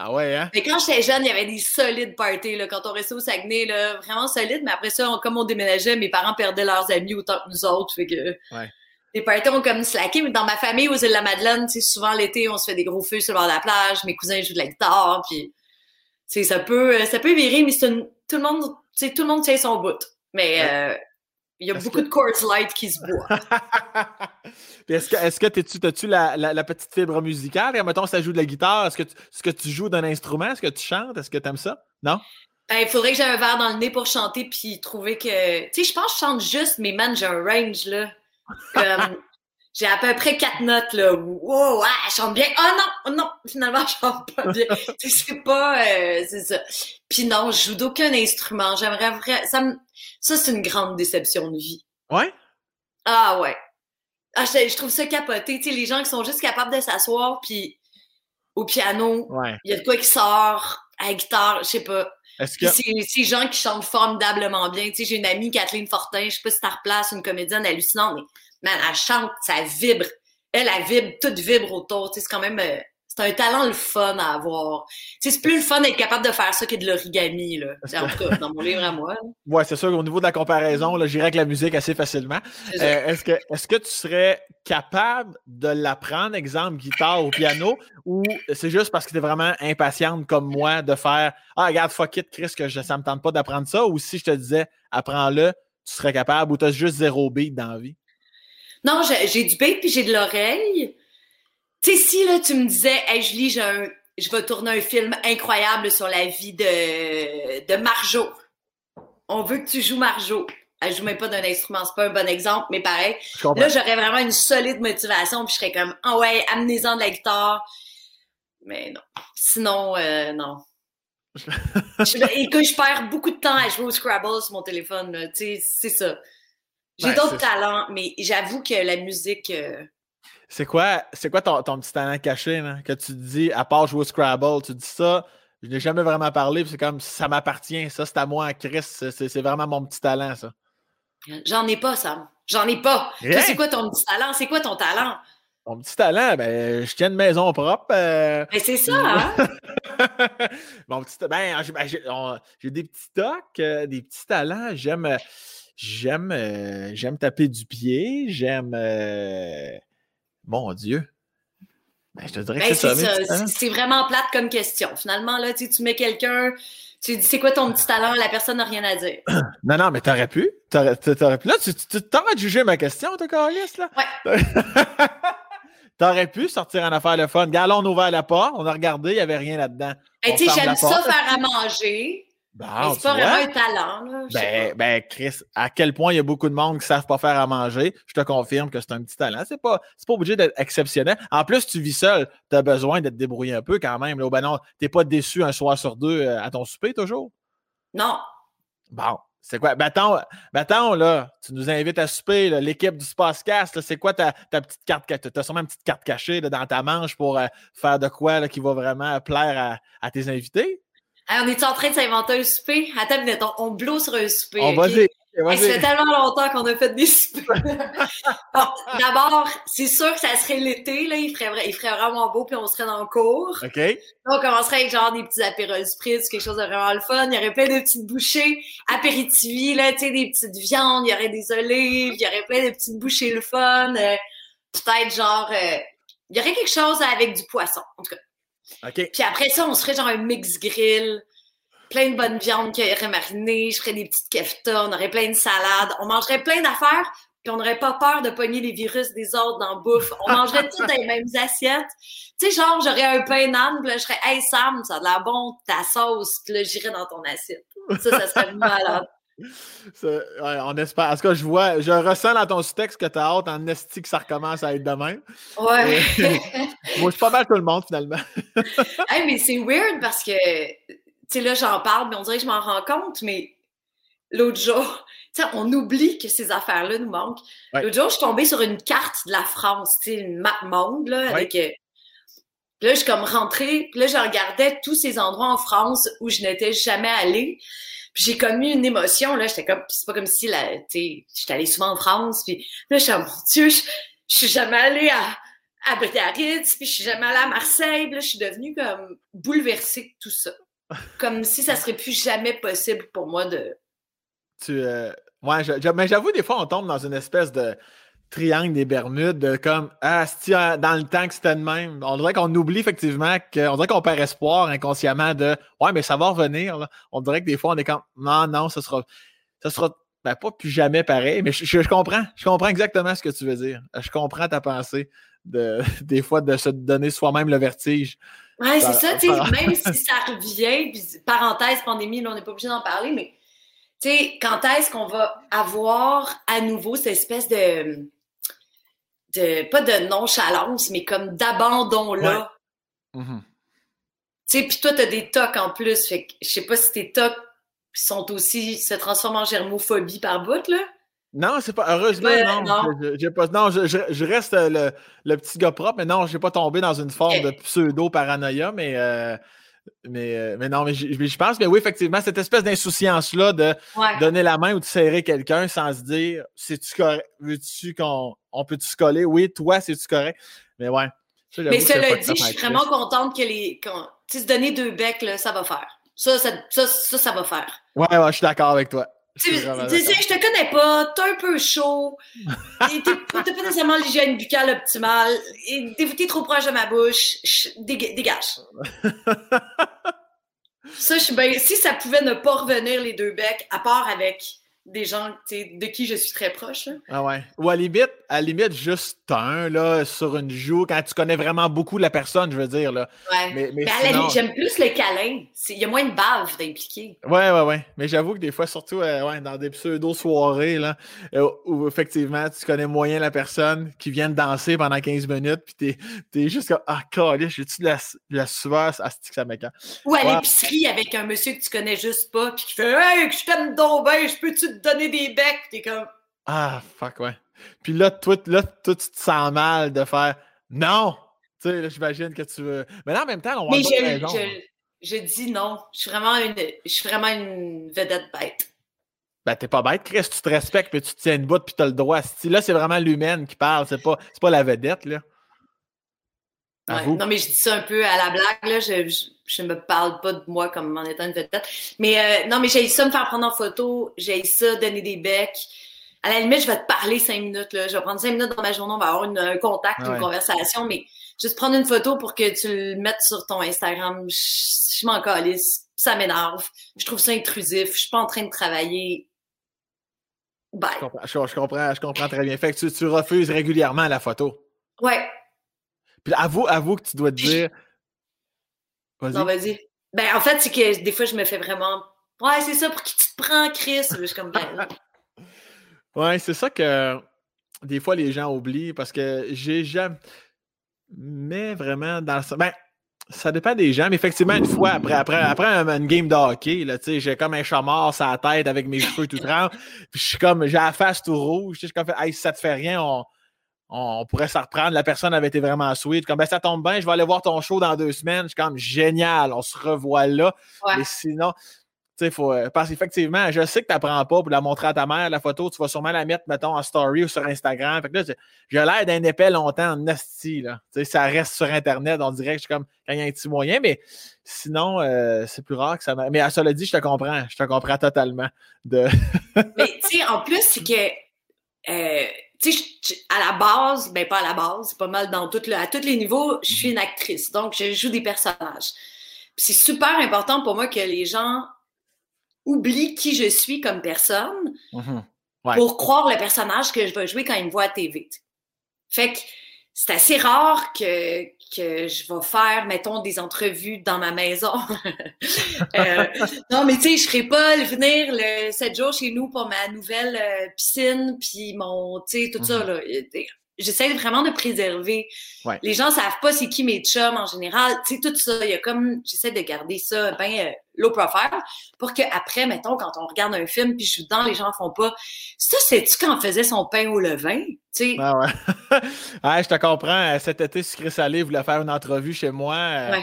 Ah ouais, hein? Mais quand j'étais jeune, il y avait des solides parties. Là, quand on restait au Saguenay, là, vraiment solides. Mais après ça, comme on déménageait, mes parents perdaient leurs amis autant que nous autres. Fait que ouais. les parties ont comme slacké. Mais dans ma famille, aux îles de la Madeleine, souvent l'été, on se fait des gros feux sur le bord de la plage. Mes cousins jouent de la guitare. Puis ça peut, ça peut virer, mais c'est tout le monde, tout le monde tient son bout. Mais euh, il y a beaucoup de Coors Light qui se boivent. est-ce que est-ce que as-tu la, la, petite fibre musicale? Et mettons, ça joue de la guitare. Est-ce que, tu, est-ce que tu joues d'un instrument? Est-ce que tu chantes? Est-ce que tu aimes ça? Non? Ben, il faudrait que j'ai un verre dans le nez pour chanter puis trouver que. Tu sais, je pense que je chante juste, mais man, j'ai un range, là. j'ai à peu près quatre notes, là. Wow, ouais, je chante bien. Oh non, non, finalement, je chante pas bien. c'est pas. Euh, c'est ça. Puis non, je joue d'aucun instrument. J'aimerais vraiment. Ça me ça, c'est une grande déception de vie. Ouais? Ah ouais. Ah, je, trouve ça capoté. Tu sais, les gens qui sont juste capables de s'asseoir, puis au piano, il y a de quoi qui sort, à la guitare, je sais pas. Que... C'est ces gens qui chantent formidablement bien. Tu sais, j'ai une amie, Kathleen Fortin, je sais pas si t'as replace, une comédienne hallucinante, mais man, elle chante, ça vibre. Elle, elle vibre, tout vibre autour. C'est quand même... Euh, c'est un talent le fun à avoir. c'est plus le fun d'être capable de faire ça que de l'origami, là. En tout cas, dans mon livre à moi. Oui, c'est sûr qu'au niveau de la comparaison, j'irai avec la musique assez facilement. Euh, est-ce que, est que tu serais capable de l'apprendre, exemple, guitare ou piano, ou c'est juste parce que tu es vraiment impatiente comme moi de faire Ah, regarde, fuck it, Chris, que je, ça me tente pas d'apprendre ça, ou si je te disais apprends-le, tu serais capable, ou tu as juste zéro beat dans la vie? Non, j'ai du beat puis j'ai de l'oreille. Tu sais, si là, tu me disais, hey Julie, je vais tourner un film incroyable sur la vie de, de Marjo. On veut que tu joues Marjo. Elle joue même pas d'un instrument, c'est pas un bon exemple, mais pareil. Là, j'aurais vraiment une solide motivation, puis je serais comme, ah ouais, amenez-en de la guitare. Mais non. Sinon, euh, non. et que je perds beaucoup de temps à jouer au Scrabble sur mon téléphone, tu sais, c'est ça. J'ai d'autres talents, mais j'avoue que la musique. Euh, c'est quoi, c'est quoi ton, petit talent caché, que tu dis, à part jouer au Scrabble, tu dis ça, je n'ai jamais vraiment parlé, c'est comme ça m'appartient, ça c'est à moi, Chris, c'est vraiment mon petit talent, ça. J'en ai pas, Sam. J'en ai pas. C'est quoi ton petit talent? C'est quoi ton talent? Mon petit talent, ben, je tiens une maison propre. Euh, ben, c'est ça, hein? Mon petit ben, j'ai ben, des petits tocs, euh, des petits talents. J'aime. J'aime euh, j'aime taper du pied, j'aime. Mon Dieu. Ben, je te dirais que c'est ça. C'est vraiment plate comme question. Finalement, là, tu mets quelqu'un, tu dis c'est quoi ton petit talent, la personne n'a rien à dire. Non, non, mais t'aurais pu. T'aurais, t'aurais pu. Là, tu t'aurais jugé ma question, toi, Carlis, là? Ouais. t'aurais pu sortir en affaire le fun. Regarde, on a ouvert la porte, on a regardé, il n'y avait rien là-dedans. Ben, tu sais, j'aime ça faire à manger c'est pas vraiment un talent. Là, ben, ben, Chris, à quel point il y a beaucoup de monde qui ne savent pas faire à manger, je te confirme que c'est un petit talent. C'est pas, pas obligé d'être exceptionnel. En plus, tu vis seul, tu as besoin d'être débrouillé un peu quand même. Là. Ben non, tu n'es pas déçu un soir sur deux euh, à ton souper toujours? Non. Bon. C'est quoi? Ben attends, là, tu nous invites à souper, l'équipe du Spacecast, c'est quoi ta, petite carte? Tu as sûrement une petite carte cachée dans ta manche pour euh, faire de quoi qui va vraiment plaire à tes invités? On est en train de s'inventer un souper? Attends, on, on blow sur un souper. On va dire. ça fait tellement longtemps qu'on a fait des soupers. d'abord, c'est sûr que ça serait l'été, là. Il ferait, il ferait vraiment beau, puis on serait dans le cours. OK. on commencerait avec genre des petits apéros spritz, quelque chose de vraiment le fun. Il y aurait plein de petites bouchées apéritives, là, tu sais, des petites viandes, il y aurait des olives, il y aurait plein de petites bouchées le fun. Euh, peut-être genre, euh, il y aurait quelque chose avec du poisson, en tout cas. Puis après ça, on se ferait genre un mix grill, plein de bonnes viandes qui auraient marinées, je ferais des petites keftas, on aurait plein de salades, on mangerait plein d'affaires, puis on n'aurait pas peur de pogner les virus des autres dans la bouffe. On mangerait toutes dans les mêmes assiettes. Tu sais, genre, j'aurais un pain d'âne, puis là, je serais « Hey Sam, ça a de la bon, ta sauce », puis là, j'irais dans ton assiette. Ça, ça serait malade. Ouais, on espère. En tout cas, je vois, je ressens dans ton texte que tu as hâte en esti que ça recommence à être de même. Ouais. moi, je suis pas mal tout le monde, finalement. hey, mais c'est weird parce que, tu sais, là, j'en parle, mais on dirait que je m'en rends compte, mais l'autre jour, tu sais, on oublie que ces affaires-là nous manquent. L'autre jour, je suis tombée sur une carte de la France, tu sais, une map monde, là, avec. Euh, là, je suis comme rentrée, puis là, je regardais tous ces endroits en France où je n'étais jamais allée j'ai comme eu une émotion, là, j'étais comme, c'est pas comme si, là, tu j'étais allée souvent en France, puis là, je suis mon Dieu, je, suis jamais allée à, à Biarritz, puis je suis jamais allée à Marseille, puis là, je suis devenue comme bouleversée de tout ça. Comme si ça serait plus jamais possible pour moi de... Tu, euh... ouais, mais j'avoue, des fois, on tombe dans une espèce de triangle des Bermudes, de comme Ah, euh, dans le temps que c'était de même. On dirait qu'on oublie effectivement qu'on dirait qu'on perd espoir inconsciemment de Ouais, mais ça va revenir. On dirait que des fois, on est comme Non, non, ça sera. Ça sera ben, pas plus jamais pareil, mais je, comprends. Je comprends exactement ce que tu veux dire. Je comprends ta pensée de des fois de se donner soi-même le vertige. Ouais, c'est ça, tu sais, même si ça revient, puis parenthèse, pandémie, là, on n'est pas obligé d'en parler, mais tu sais, quand est-ce qu'on va avoir à nouveau cette espèce de pas de nonchalance, mais comme d'abandon-là. Mm-hmm. Tu sais, puis toi, t'as des tocs en plus. Fait que je sais pas si tes tocs sont aussi, se transforment en germophobie par bout, là. Non, c'est pas. Heureusement, non. Je, pas, non, je, reste le, le, petit gars propre, mais non, j'ai pas tombé dans une forme de pseudo-paranoïa, mais euh, mais, euh, mais non, mais je pense que oui, effectivement, cette espèce d'insouciance-là de donner la main ou de serrer quelqu'un sans se dire c'est-tu correct, veux-tu qu'on on peut se coller? Oui, toi, c'est-tu correct? Mais ouais. mais cela dit, je suis vraiment contente que les. Tu se donner deux becs, là, ça va faire. Ça ça, ça, ça, va faire. Ouais, ouais, je suis d'accord avec toi. Tu sais, je te connais pas, t'es un peu chaud, t'as pas nécessairement l'hygiène buccale optimale, t'es trop proche de ma bouche, dégage. ça, je suis bien. Si ça pouvait ne pas revenir les deux becs, à part avec des gens de qui je suis très proche. Ah ouais. Ou à limite, à limite, juste un là, sur une joue, quand tu connais vraiment beaucoup la personne, je veux dire. Là. Ouais. Mais, mais, j'aime plus le câlin. Il y a moins de bave d'impliquer. Ouais, ouais, ouais. Mais j'avoue que des fois, surtout euh, ouais, dans des pseudo-soirées, là, euh, où effectivement, tu connais moyen la personne qui vient de danser pendant 15 minutes, puis t'es es juste comme Ah, j'ai-tu de la, de la sueur? Ah, que ça m'écarte. Ou à l'épicerie avec un monsieur que tu connais juste pas, puis qui fait Hey, je t'aime donc bien, je peux-tu donner des becs, t'es comme. Ah, fuck, ouais. Puis là, toi, là, toi, tu te sens mal de faire non. Tu sais, j'imagine que tu veux. Mais là, en même temps, on va Mais je, je, je, dis non. Je suis vraiment une, je suis vraiment une vedette bête. Ben, t'es pas bête, Chris. Tu te respectes, puis tu te tiens une bout, puis t'as le droit. Là, c'est vraiment l'humaine qui parle. C'est pas, pas la vedette, là. Non, mais je dis ça un peu à la blague, là. Je, ne me parle pas de moi comme en étant une vedette. Mais euh, non, mais j'ai ça me faire prendre en photo, j'ai ça donner des becs. À la limite, je vais te parler cinq minutes, là. Je vais prendre cinq minutes dans ma journée, on va avoir une, un contact, une conversation, mais juste prendre une photo pour que tu le mettes sur ton Instagram, je, m'en calisse. Ça m'énerve. Je trouve ça intrusif. Je suis pas en train de travailler. Bye. Je comprends, je comprends, très bien. Fait que tu, tu refuses régulièrement la photo. Ouais, puis avoue, avoue que tu dois te dire. Vas-y. Non, vas-y. Ben, en fait, c'est que des fois, je me fais vraiment. Ouais, c'est ça, pour qui tu te prends, Chris? Je suis comme. Ben, ouais, c'est ça que des fois, les gens oublient parce que j'ai jamais vraiment dans le. Ben, ça dépend des gens, mais effectivement, une fois, après, après, après une game de hockey, là, j'ai comme un chat mort sur la tête avec mes cheveux tout trempés. Puis je suis comme, j'ai la face tout rouge. Je suis comme, hey, si ça te fait rien, on, on pourrait s'en reprendre. La personne avait été vraiment sweet. Comme, ben, ça tombe bien, je vais aller voir ton show dans deux semaines. Je suis comme, génial, on se revoit là. Mais sinon, tu sais, faut. Euh, parce qu'effectivement, je sais que tu n'apprends pas pour la montrer à ta mère, la photo, tu vas sûrement la mettre, mettons, en story ou sur Instagram. Fait que là, j'ai l'air d'un épais longtemps en nasty, là. Tu sais, ça reste sur Internet, on dirait que je suis comme quand il y a un petit moyen, mais sinon, euh, c'est plus rare que ça. Mais à cela dit, je te comprends. Je te comprends totalement. De... mais tu sais, en plus, c'est que. Euh, tu sais, à la base, ben pas à la base, c'est pas mal dans tout le, à tous les niveaux, je suis une actrice, donc je joue des personnages. C'est super important pour moi que les gens oublient qui je suis comme personne mm-hmm. pour croire le personnage que je vais jouer quand ils me voient à TV. Fait que c'est assez rare que, que je vais faire, mettons, des entrevues dans ma maison. Euh, non, mais tu sais, je ferai pas venir le 7 jours chez nous pour ma nouvelle euh, piscine, puis mon, tu sais, tout ça, mm-hmm. là j'essaie vraiment de préserver. Les gens savent pas c'est qui mes chums en général. Tu sais, tout ça, il y a comme, j'essaie de garder ça bien euh, low profile pour qu'après, mettons, quand on regarde un film puis je suis dedans, les gens font pas, ça, c'est-tu quand on faisait son pain au levain? Tu sais? Ah ouais. ouais, je te comprends. Cet été, Chris Salé voulait faire une entrevue chez moi. Euh,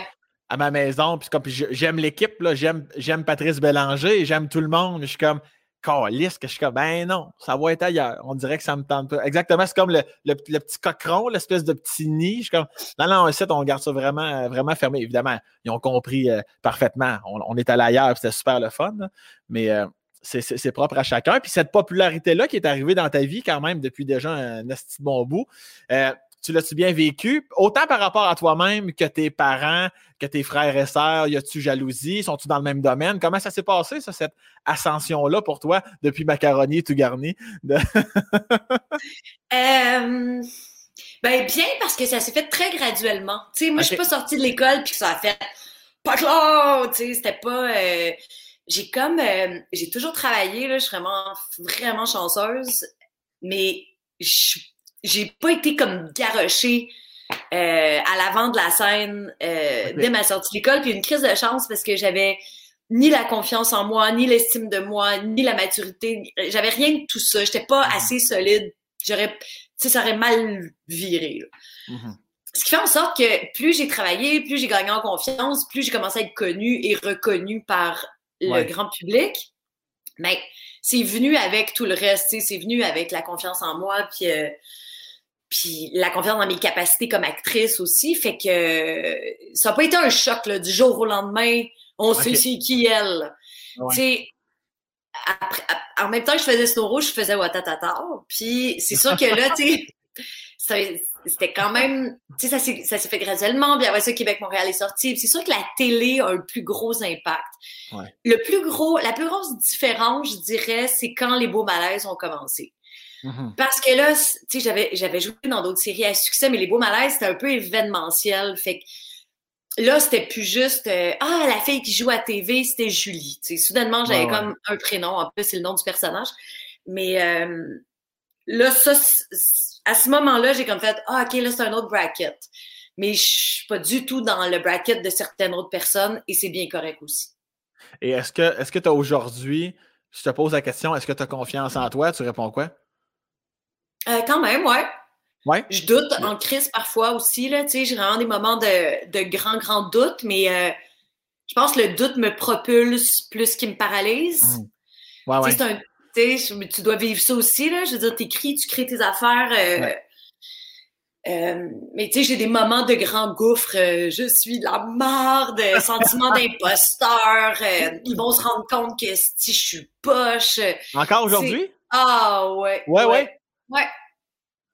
à ma maison, puis comme j'aime l'équipe, j'aime Patrice Bélanger, j'aime tout le monde. Je suis comme liste que je suis comme, ben non, ça va être ailleurs. On dirait que ça me tente pas. Exactement, c'est comme le, petit cochon, l'espèce de petit nid. Je suis comme, non, non, on garde ça vraiment, vraiment fermé. Évidemment, ils ont compris euh, parfaitement. On, est allé ailleurs, c'était super le fun. Mais euh, c'est propre à chacun. Puis cette popularité-là qui est arrivée dans ta vie quand même depuis déjà un, petit bon bout, euh, tu l'as-tu bien vécu? Autant par rapport à toi-même que tes parents, que tes frères et sœurs, y a-tu jalousie? Sont-tu dans le même domaine? Comment ça s'est passé, ça, cette ascension-là pour toi depuis macaroni tout garni? Euh, ben, bien parce que ça s'est fait très graduellement. Tu sais, moi, je suis pas sortie de l'école puis que ça a fait pas clair! Tu sais, c'était pas. Euh, j'ai comme. Euh, j'ai toujours travaillé, là, je suis vraiment, vraiment chanceuse, mais je suis j'ai pas été comme garochée euh, à l'avant de la scène euh, dès ma sortie d'école, puis une crise de chance parce que j'avais ni la confiance en moi, ni l'estime de moi, ni la maturité. J'avais rien de tout ça. J'étais pas mm-hmm. assez solide. J'aurais, ça aurait mal viré. Mm-hmm. Ce qui fait en sorte que plus j'ai travaillé, plus j'ai gagné en confiance, plus j'ai commencé à être connue et reconnue par le grand public. Mais c'est venu avec tout le reste, c'est venu avec la confiance en moi, puis euh, puis la confiance dans mes capacités comme actrice aussi, fait que ça n'a pas été un choc là, du jour au lendemain. On sait c'est qui elle. Tu sais, en même temps que je faisais Snow je faisais Watatata. Puis c'est sûr que là, tu sais, c'était quand même, tu sais, ça s'est fait graduellement. Puis après ça, Québec-Montréal est sorti. C'est sûr que la télé a un plus gros impact. Le plus gros, la plus grosse différence, je dirais, c'est quand les beaux malaises ont commencé. Mm-hmm. Parce que là, tu sais, j'avais, j'avais joué dans d'autres séries à succès, mais les beaux malaises, c'était un peu événementiel. Fait que là, c'était plus juste euh, Ah, la fille qui joue à TV, c'était Julie. sais soudainement, j'avais comme un prénom. En plus, c'est le nom du personnage. Mais euh, là, ça, à ce moment-là, j'ai comme fait Ah, OK, là, c'est un autre bracket. Mais je suis pas du tout dans le bracket de certaines autres personnes et c'est bien correct aussi. Et est-ce que est-ce que tu as aujourd'hui, je te pose la question, est-ce que tu as confiance en toi? Tu réponds quoi? Euh, quand même, ouais. Ouais. Je doute en crise parfois aussi, là, tu sais, j'ai vraiment des moments de, de grands, grands doutes, mais euh, je pense que le doute me propulse plus qu'il me paralyse. Mmh. Ouais, ouais. Un, tu dois vivre ça aussi, là. Je veux dire, t'écris, tu crées tes affaires. Euh, Euh, mais tu sais, j'ai des moments de grand gouffre. Euh, je suis la marde, sentiment d'imposteur. Euh, ils vont se rendre compte que si je suis poche. Encore aujourd'hui? Ah ouais. Ouais, ouais. Ouais.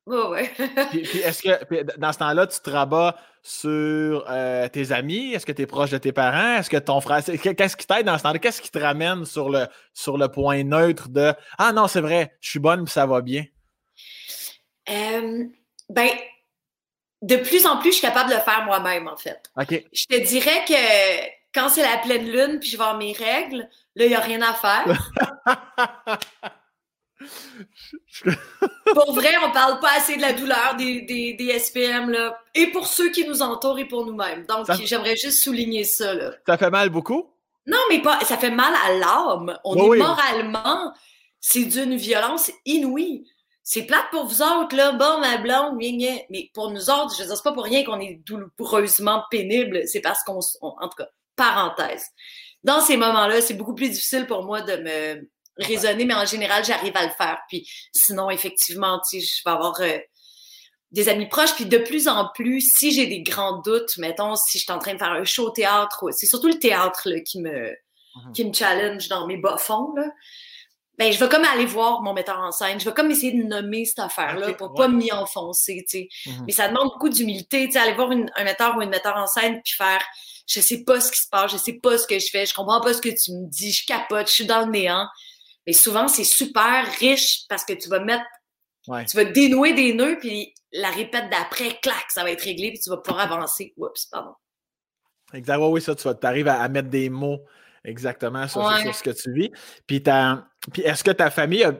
Ouais, ouais. puis, est-ce que dans ce temps-là, tu te rabats sur tes amis? Est-ce que tu es proche de tes parents? Est-ce que ton frère. Qu'est-ce qui t'aide dans ce temps-là? Qu'est-ce qui te ramène sur le, sur le point neutre de Ah non, c'est vrai, je suis bonne puis ça va bien? ben, de plus en plus, je suis capable de le faire moi-même, en fait. OK. Je te dirais que quand c'est la pleine lune puis je vais avoir mes règles, là, il n'y a rien à faire. pour vrai, on parle pas assez de la douleur des, des, SPM, là. Et pour ceux qui nous entourent et pour nous-mêmes. Donc, j'aimerais juste souligner ça, là. Ça fait mal beaucoup? Non, mais pas, ça fait mal à l'âme. On est moralement, c'est d'une violence inouïe c'est plate pour vous autres, là, bon, ma blonde, mais pour nous autres, je dire, c'est pas pour rien qu'on est douloureusement pénible, c'est parce qu'on, en tout cas, parenthèse. Dans ces moments-là, c'est beaucoup plus difficile pour moi de me raisonner, mais en général, j'arrive à le faire. Puis sinon, effectivement, tu sais, je vais avoir euh, des amis proches. Puis de plus en plus, si j'ai des grands doutes, mettons, si je suis en train de faire un show au théâtre, c'est surtout le théâtre là, qui me mm-hmm. qui me challenge dans mes bas fonds. Là ben, je vais comme aller voir mon metteur en scène. Je vais comme essayer de nommer cette affaire-là pour pas m'y enfoncer, tu sais. Mhm. Mais ça demande beaucoup d'humilité, tu sais, aller voir un metteur ou une metteur en scène puis faire je sais pas ce qui se passe, je sais pas ce que je fais, je comprends pas ce que tu me dis, je capote, je suis dans le néant. Mais souvent, c'est super riche parce que tu vas mettre, tu vas dénouer des nœuds puis la répète d'après, clac, ça va être réglé puis tu vas pouvoir avancer. Oups, pardon. Exactement, oui, ça, tu arrives à, mettre des mots exactement sur, ce que tu vis. Puis, puis est-ce que ta famille a,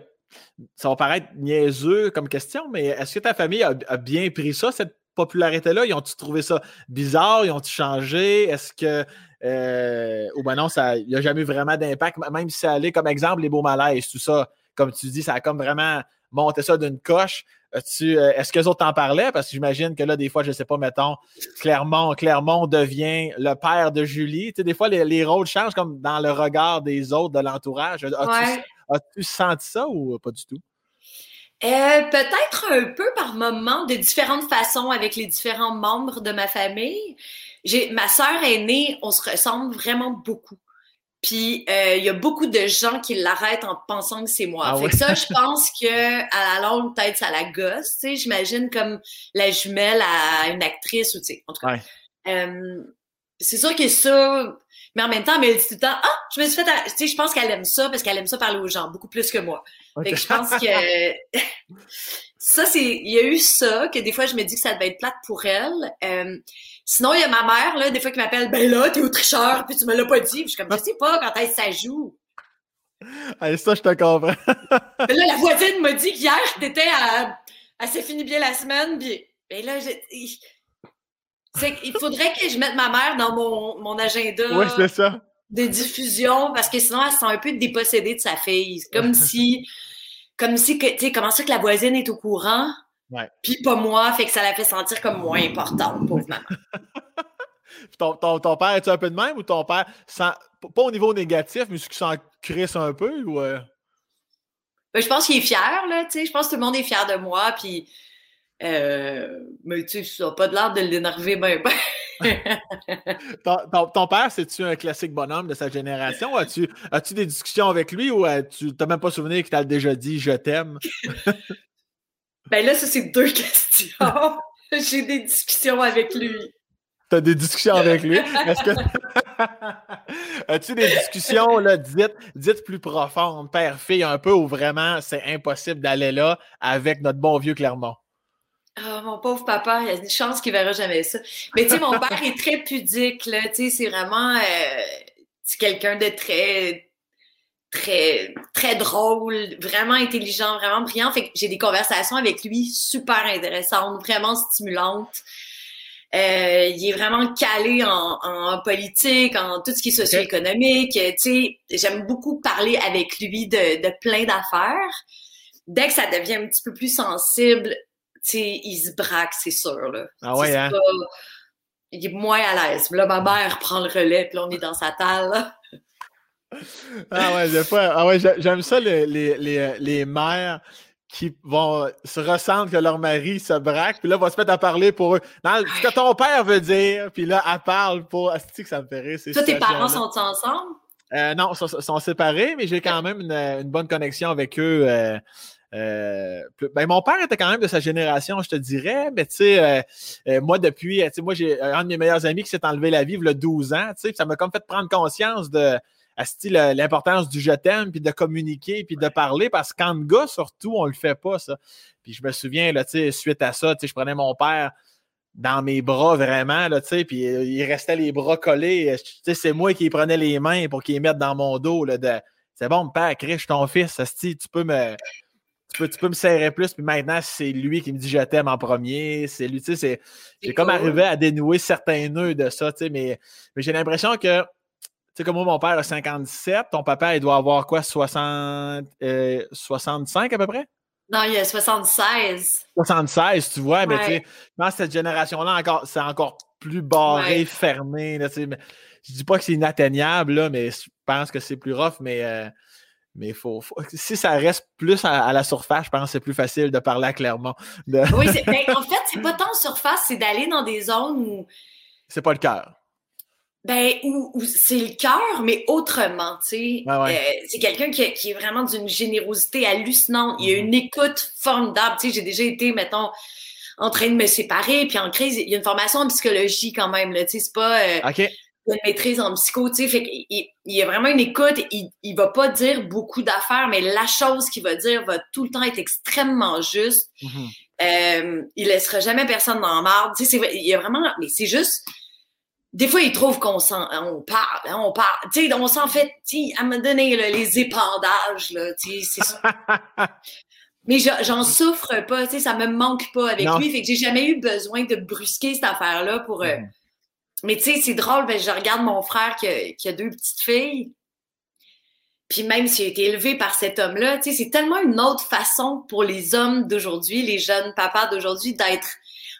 ça va paraître niaiseux comme question, mais est-ce que ta famille a, bien pris ça, cette popularité-là? Ils ont-tu trouvé ça bizarre? Ils ont-tu changé? Est-ce que. Euh, ou ben non, il n'y a jamais eu vraiment d'impact, même si ça allait comme exemple les beaux malaises, tout ça, comme tu dis, ça a comme vraiment monté ça d'une coche. Euh, est-ce que les autres t'en parlaient? Parce que j'imagine que là, des fois, je ne sais pas, mettons, Clermont, Clermont devient le père de Julie. Tu sais, des fois, les, rôles changent comme dans le regard des autres, de l'entourage. As-tu senti ça ou pas du tout? Euh, peut-être un peu par moment, de différentes façons avec les différents membres de ma famille. J'ai ma sœur aînée, on se ressemble vraiment beaucoup. Puis euh, il y a beaucoup de gens qui l'arrêtent en pensant que c'est moi. Ah fait que ça, je pense que à la longue, peut-être ça la gosse. Tu sais, j'imagine comme la jumelle à une actrice ou tu sais, en tout cas. Euh, c'est sûr que ça, mais en même temps, elle me dit tout le temps, ah, je me suis fait, tu sais, je pense qu'elle aime ça parce qu'elle aime ça parler aux gens beaucoup plus que moi. Fait que je pense que ça, c'est, il y a eu ça que des fois je me dis que ça devait être plate pour elle. Euh, Sinon, il y a ma mère, là, des fois, qui m'appelle, ben là, t'es au tricheur, puis tu me l'as pas dit. Puis je suis comme, je sais pas quand que ça joue. Allez, ça, je te comprends. là, la voisine m'a dit qu'hier, t'étais à. Elle s'est fini bien la semaine, puis. Ben là, il faudrait que je mette ma mère dans mon, mon agenda. Ça. De diffusion, parce que sinon, elle se sent un peu dépossédée de sa fille. Comme si. Comme si, tu sais, comment ça que la voisine est au courant? Puis pas moi, fait que ça la fait sentir comme moins importante, pauvre maman. ton, ton, ton, père, est-tu un peu de même ou ton père, pas au niveau négatif, mais ce qui s'en crisse un peu? Ou euh? ben, je pense qu'il est fier, là, tu sais. Je pense que tout le monde est fier de moi, puis. Euh, mais tu sais, ça n'a pas de l'air de l'énerver ben, ton, ton, père, c'est-tu un classique bonhomme de sa génération? As-tu as des discussions avec lui ou tu n'as même pas souvenir qu'il t'a déjà dit je t'aime? Ben là, ça, c'est deux questions. J'ai des discussions avec lui. Tu as des discussions avec lui? Est-ce que. As-tu des discussions là, dites, dites plus profondes, père-fille, un peu, où vraiment c'est impossible d'aller là avec notre bon vieux Clermont? Oh, mon pauvre papa, il y a une chance qu'il verra jamais ça. Mais tu sais, mon père est très pudique, là. Tu sais, c'est vraiment. Euh, c'est quelqu'un de très très très drôle, vraiment intelligent, vraiment brillant. Fait que j'ai des conversations avec lui super intéressantes, vraiment stimulantes. Euh, il est vraiment calé en, en, politique, en tout ce qui est socio-économique. Tu sais, j'aime beaucoup parler avec lui de, de plein d'affaires. Dès que ça devient un petit peu plus sensible, sais, il se braque, c'est sûr. Là. Ah ouais, hein? il est moins à l'aise. Là, ma mère prend le relais, puis là, on est dans sa talle. ah ouais, des fois, ah ouais, j'aime ça les, les, les, mères qui vont se ressentent que leur mari se braque, puis là, vont se mettre à parler pour eux. Dans ce que ton père veut dire, puis là, elle parle pour. Asti que ça me fait rire. Toi, tes parents sont ensemble? Euh, non, ils sont, séparés, mais j'ai quand même une, bonne connexion avec eux. Euh, euh, ben, mon père était quand même de sa génération, je te dirais, mais tu sais, moi, depuis, moi, j'ai un de mes meilleurs amis qui s'est enlevé la vie il y a 12 ans, tu sais, ça m'a comme fait prendre conscience de l'importance du je t'aime, puis de communiquer, puis de parler, parce qu'en gars, surtout, on le fait pas, ça. Puis je me souviens, là, suite à ça, je prenais mon père dans mes bras vraiment, là, puis il restait les bras collés. C'est moi qui prenais les mains pour qu'il les mette dans mon dos. Là, de, c'est bon, père, je ton fils, tu peux me. Tu peux, me serrer plus, puis maintenant, c'est lui qui me dit je t'aime en premier. C'est lui, tu sais, j'ai comme arrivé à dénouer certains nœuds de ça, tu sais, mais, mais j'ai l'impression que sais, comme moi, mon père a 57, ton papa, il doit avoir quoi, 60, 65 euh, à peu près? Non, il a 76. 76, tu vois, mais tu sais, dans cette génération-là, encore, c'est encore plus barré, fermé. Là, mais, je dis pas que c'est inatteignable, là, mais je pense que c'est plus rough, mais, euh, mais faut, si ça reste plus à, la surface, je pense que c'est plus facile de parler clairement. Oui, ben, en fait, c'est pas tant surface, c'est d'aller dans des zones où. C'est pas le cœur. Ben, ou, c'est le cœur, mais autrement, tu sais. Euh, c'est quelqu'un qui, est vraiment d'une générosité hallucinante. Il y a mm-hmm. une écoute formidable. Tu sais, j'ai déjà été, mettons, en train de me séparer, puis en crise, il y a une formation en psychologie quand même, là, tu sais, c'est pas euh, une maîtrise en psycho, tu sais, fait qu'il il y a vraiment une écoute, il, il va pas dire beaucoup d'affaires, mais la chose qu'il va dire va tout le temps être extrêmement juste. Mm-hmm. euh, il laissera jamais personne dans marde, tu sais, il y a vraiment, mais c'est juste des fois, ils trouvent qu'on s'en, on parle, hein, on parle. Tu sais, on s'en fait, tu sais, à me donner les épandages, là, tu sais, Mais j'en souffre pas, tu sais, ça me manque pas avec lui. Fait que j'ai jamais eu besoin de brusquer cette affaire-là pour. Euh, mm. Mais tu sais, c'est drôle, ben, je regarde mon frère qui a, qui a deux petites filles. Puis même s'il a été élevé par cet homme-là, tu sais, c'est tellement une autre façon pour les hommes d'aujourd'hui, les jeunes papas d'aujourd'hui, d'être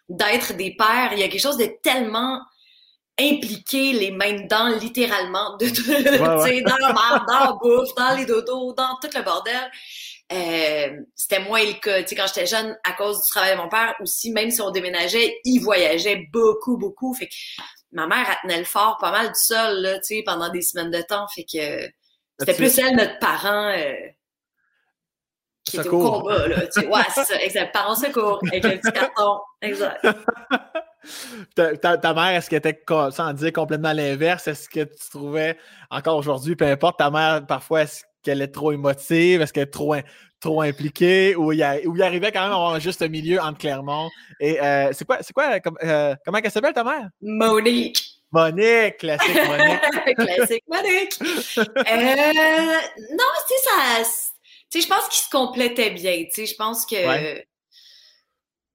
d'être des pères. Il y a quelque chose de tellement impliquer les mains dedans, littéralement, de, dans la marde, dans la bouffe, dans les dodos, dans tout le bordel. Euh, c'était moins le cas. quand j'étais jeune, à cause du travail de mon père, aussi, même si on déménageait, il voyageait beaucoup, beaucoup. Fait que ma mère, elle tenait le fort pas mal du sol, là, pendant des semaines de temps. Fait que c'était plus elle, notre parent, euh, qui était au combat, là. ouais, c'est ça, exact. Parents secours, avec un petit carton. Exact. ta, mère, est-ce qu'elle était, sans dire complètement l'inverse, est-ce que tu trouvais, encore aujourd'hui, peu importe, ta mère, parfois, est-ce qu'elle est trop émotive, est-ce qu'elle est trop, trop impliquée, ou il, y arrivait quand même à avoir juste un milieu entre Clermont. Et euh, c'est quoi, c'est quoi, euh, comment elle s'appelle ta mère? Monique. Monique, classique Monique. classique Monique. Euh, non, tu sais, ça, tu sais, je pense qu'ils se complétaient bien, tu sais, je pense que,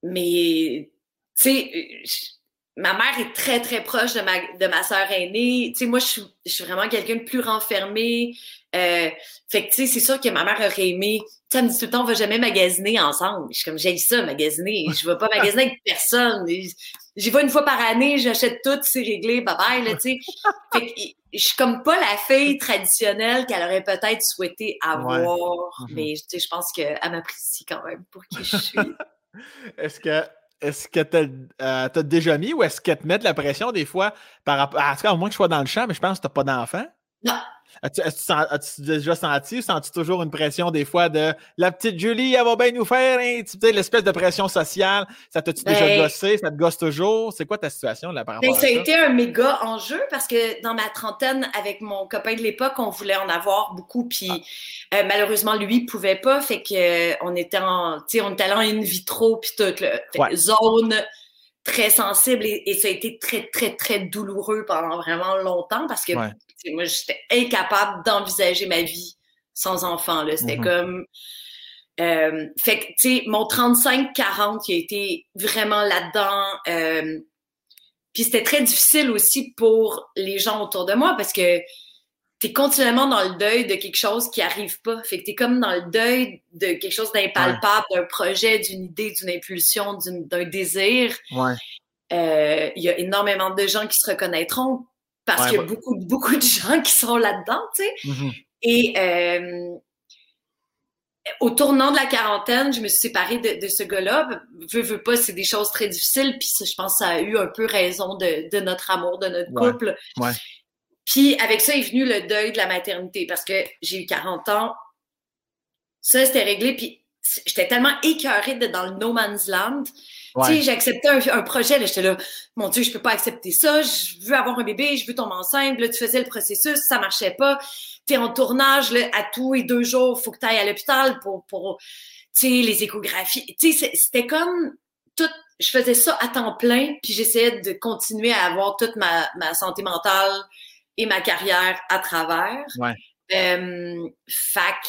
mais tu sais, euh, ma mère est très, très proche de ma, de ma soeur aînée. Tu sais, moi, je suis, je suis vraiment quelqu'un de plus renfermé. Euh, fait que, tu sais, c'est sûr que ma mère aurait aimé. Tu sais, elle me dit tout le temps, on va jamais magasiner ensemble. Je suis comme, j'ai ça, magasiner. Je vais pas magasiner avec personne. J'y vais une fois par année, j'achète tout, c'est réglé, bye bye, là, tu sais. Fait que, je suis comme pas la fille traditionnelle qu'elle aurait peut-être souhaité avoir. Mm-hmm. Mais, tu sais, je pense qu'elle m'apprécie quand même pour qui je suis. Est-ce que est-ce que tu as, euh, déjà mis ou est-ce qu'elle te met de la pression des fois par rapport. Tout cas, au moins que je sois dans le champ, mais je pense que tu n'as pas d'enfant? Non. As-tu déjà senti ou sens-tu toujours une pression des fois de la petite Julie, elle va bien nous faire, hein? tu sais, l'espèce de pression sociale, ça t'a-tu déjà ben gossé, ça te gosse toujours? C'est quoi ta situation là par ben, rapport ça? Ça a été un méga enjeu parce que dans ma trentaine, avec mon copain de l'époque, on voulait en avoir beaucoup, puis ah. euh, malheureusement, lui, il pouvait pas, fait que euh, on était en, tu sais, on était allé en in vitro, puis toute le zone très sensible et, ça a été très, très, très douloureux pendant vraiment longtemps parce que moi, j'étais incapable d'envisager ma vie sans enfant. C'était mm-hmm. comme. Euh, fait que, tu sais, mon 35-40 qui a été vraiment là-dedans. Euh, puis c'était très difficile aussi pour les gens autour de moi parce que t'es continuellement dans le deuil de quelque chose qui arrive pas. Fait que t'es comme dans le deuil de quelque chose d'impalpable, d'un projet, d'une idée, d'une impulsion, d'un désir. Ouais. Euh, il y a énormément de gens qui se reconnaîtront parce qu'il y a beaucoup, beaucoup de gens qui sont là-dedans, tu sais. Mm-hmm. Et euh, au tournant de la quarantaine, je me suis séparée de, ce gars-là. Veux, veux pas, c'est des choses très difficiles. Puis je pense que ça a eu un peu raison de, notre amour, de notre couple. Ouais. Puis avec ça est venu le deuil de la maternité parce que j'ai eu 40 ans. Ça, c'était réglé. Puis j'étais tellement écœurée d'être dans le no man's land. Tu sais, j'ai accepté un, projet, là, j'étais là, mon Dieu, je peux pas accepter ça, je veux avoir un bébé, je veux tomber enceinte, là, tu faisais le processus, ça marchait pas t'es en tournage là, à tous les deux jours, faut que tu ailles à l'hôpital pour, pour les échographies. C'était comme tout. Je faisais ça à temps plein, puis j'essayais de continuer à avoir toute ma, ma santé mentale et ma carrière à travers. Ouais. Euh, fac,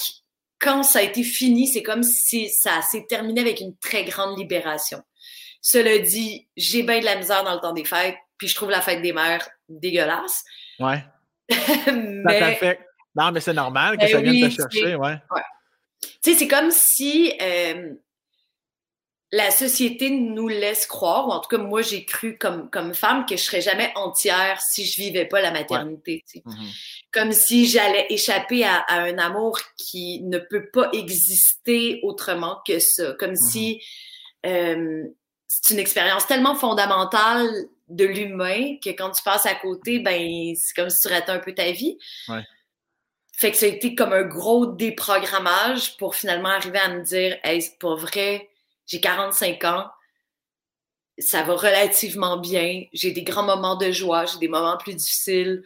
quand ça a été fini, c'est comme si ça s'est terminé avec une très grande libération. Cela dit, j'ai bien de la misère dans le temps des fêtes, puis je trouve la fête des mères dégueulasse. Ouais. mais, non, mais c'est normal que ben ça vienne te chercher, ouais. Tu sais, c'est comme si euh, la société nous laisse croire, ou en tout cas, moi, j'ai cru comme, comme femme que je serais jamais entière si je vivais pas la maternité. Mm-hmm. Comme si j'allais échapper à, un amour qui ne peut pas exister autrement que ça. Comme mm-hmm. si euh, c'est une expérience tellement fondamentale de l'humain que quand tu passes à côté, ben c'est comme si tu ratais un peu ta vie. Ouais. Fait que ça a été comme un gros déprogrammage pour finalement arriver à me dire, hey, c'est pas vrai, j'ai 45 ans, ça va relativement bien, j'ai des grands moments de joie, j'ai des moments plus difficiles,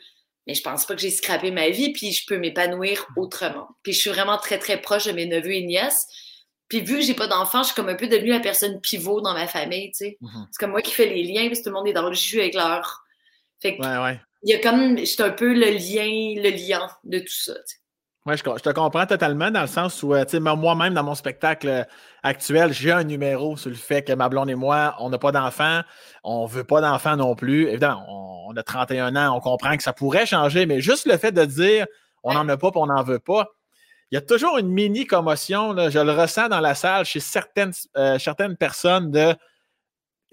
mais je pense pas que j'ai scrappé ma vie, puis je peux m'épanouir autrement. Puis je suis vraiment très, très proche de mes neveux et nièces. Puis vu que j'ai pas d'enfants, je suis comme un peu devenue la personne pivot dans ma famille, tu sais. Mm-hmm. C'est comme moi qui fais les liens, parce que tout le monde est dans le jus avec leur... Fait que ouais, ouais il y a comme, c'est un peu le lien, le lien de tout ça. Oui, je, te comprends totalement dans le sens où, euh, tu sais, moi-même, dans mon spectacle euh, actuel, j'ai un numéro sur le fait que ma blonde et moi, on n'a pas d'enfants, on ne veut pas d'enfants non plus. Évidemment, on, a 31 ans, on comprend que ça pourrait changer, mais juste le fait de dire on n'en a pas et on n'en veut pas, il y a toujours une mini commotion, je le ressens dans la salle chez certaines, euh, certaines personnes de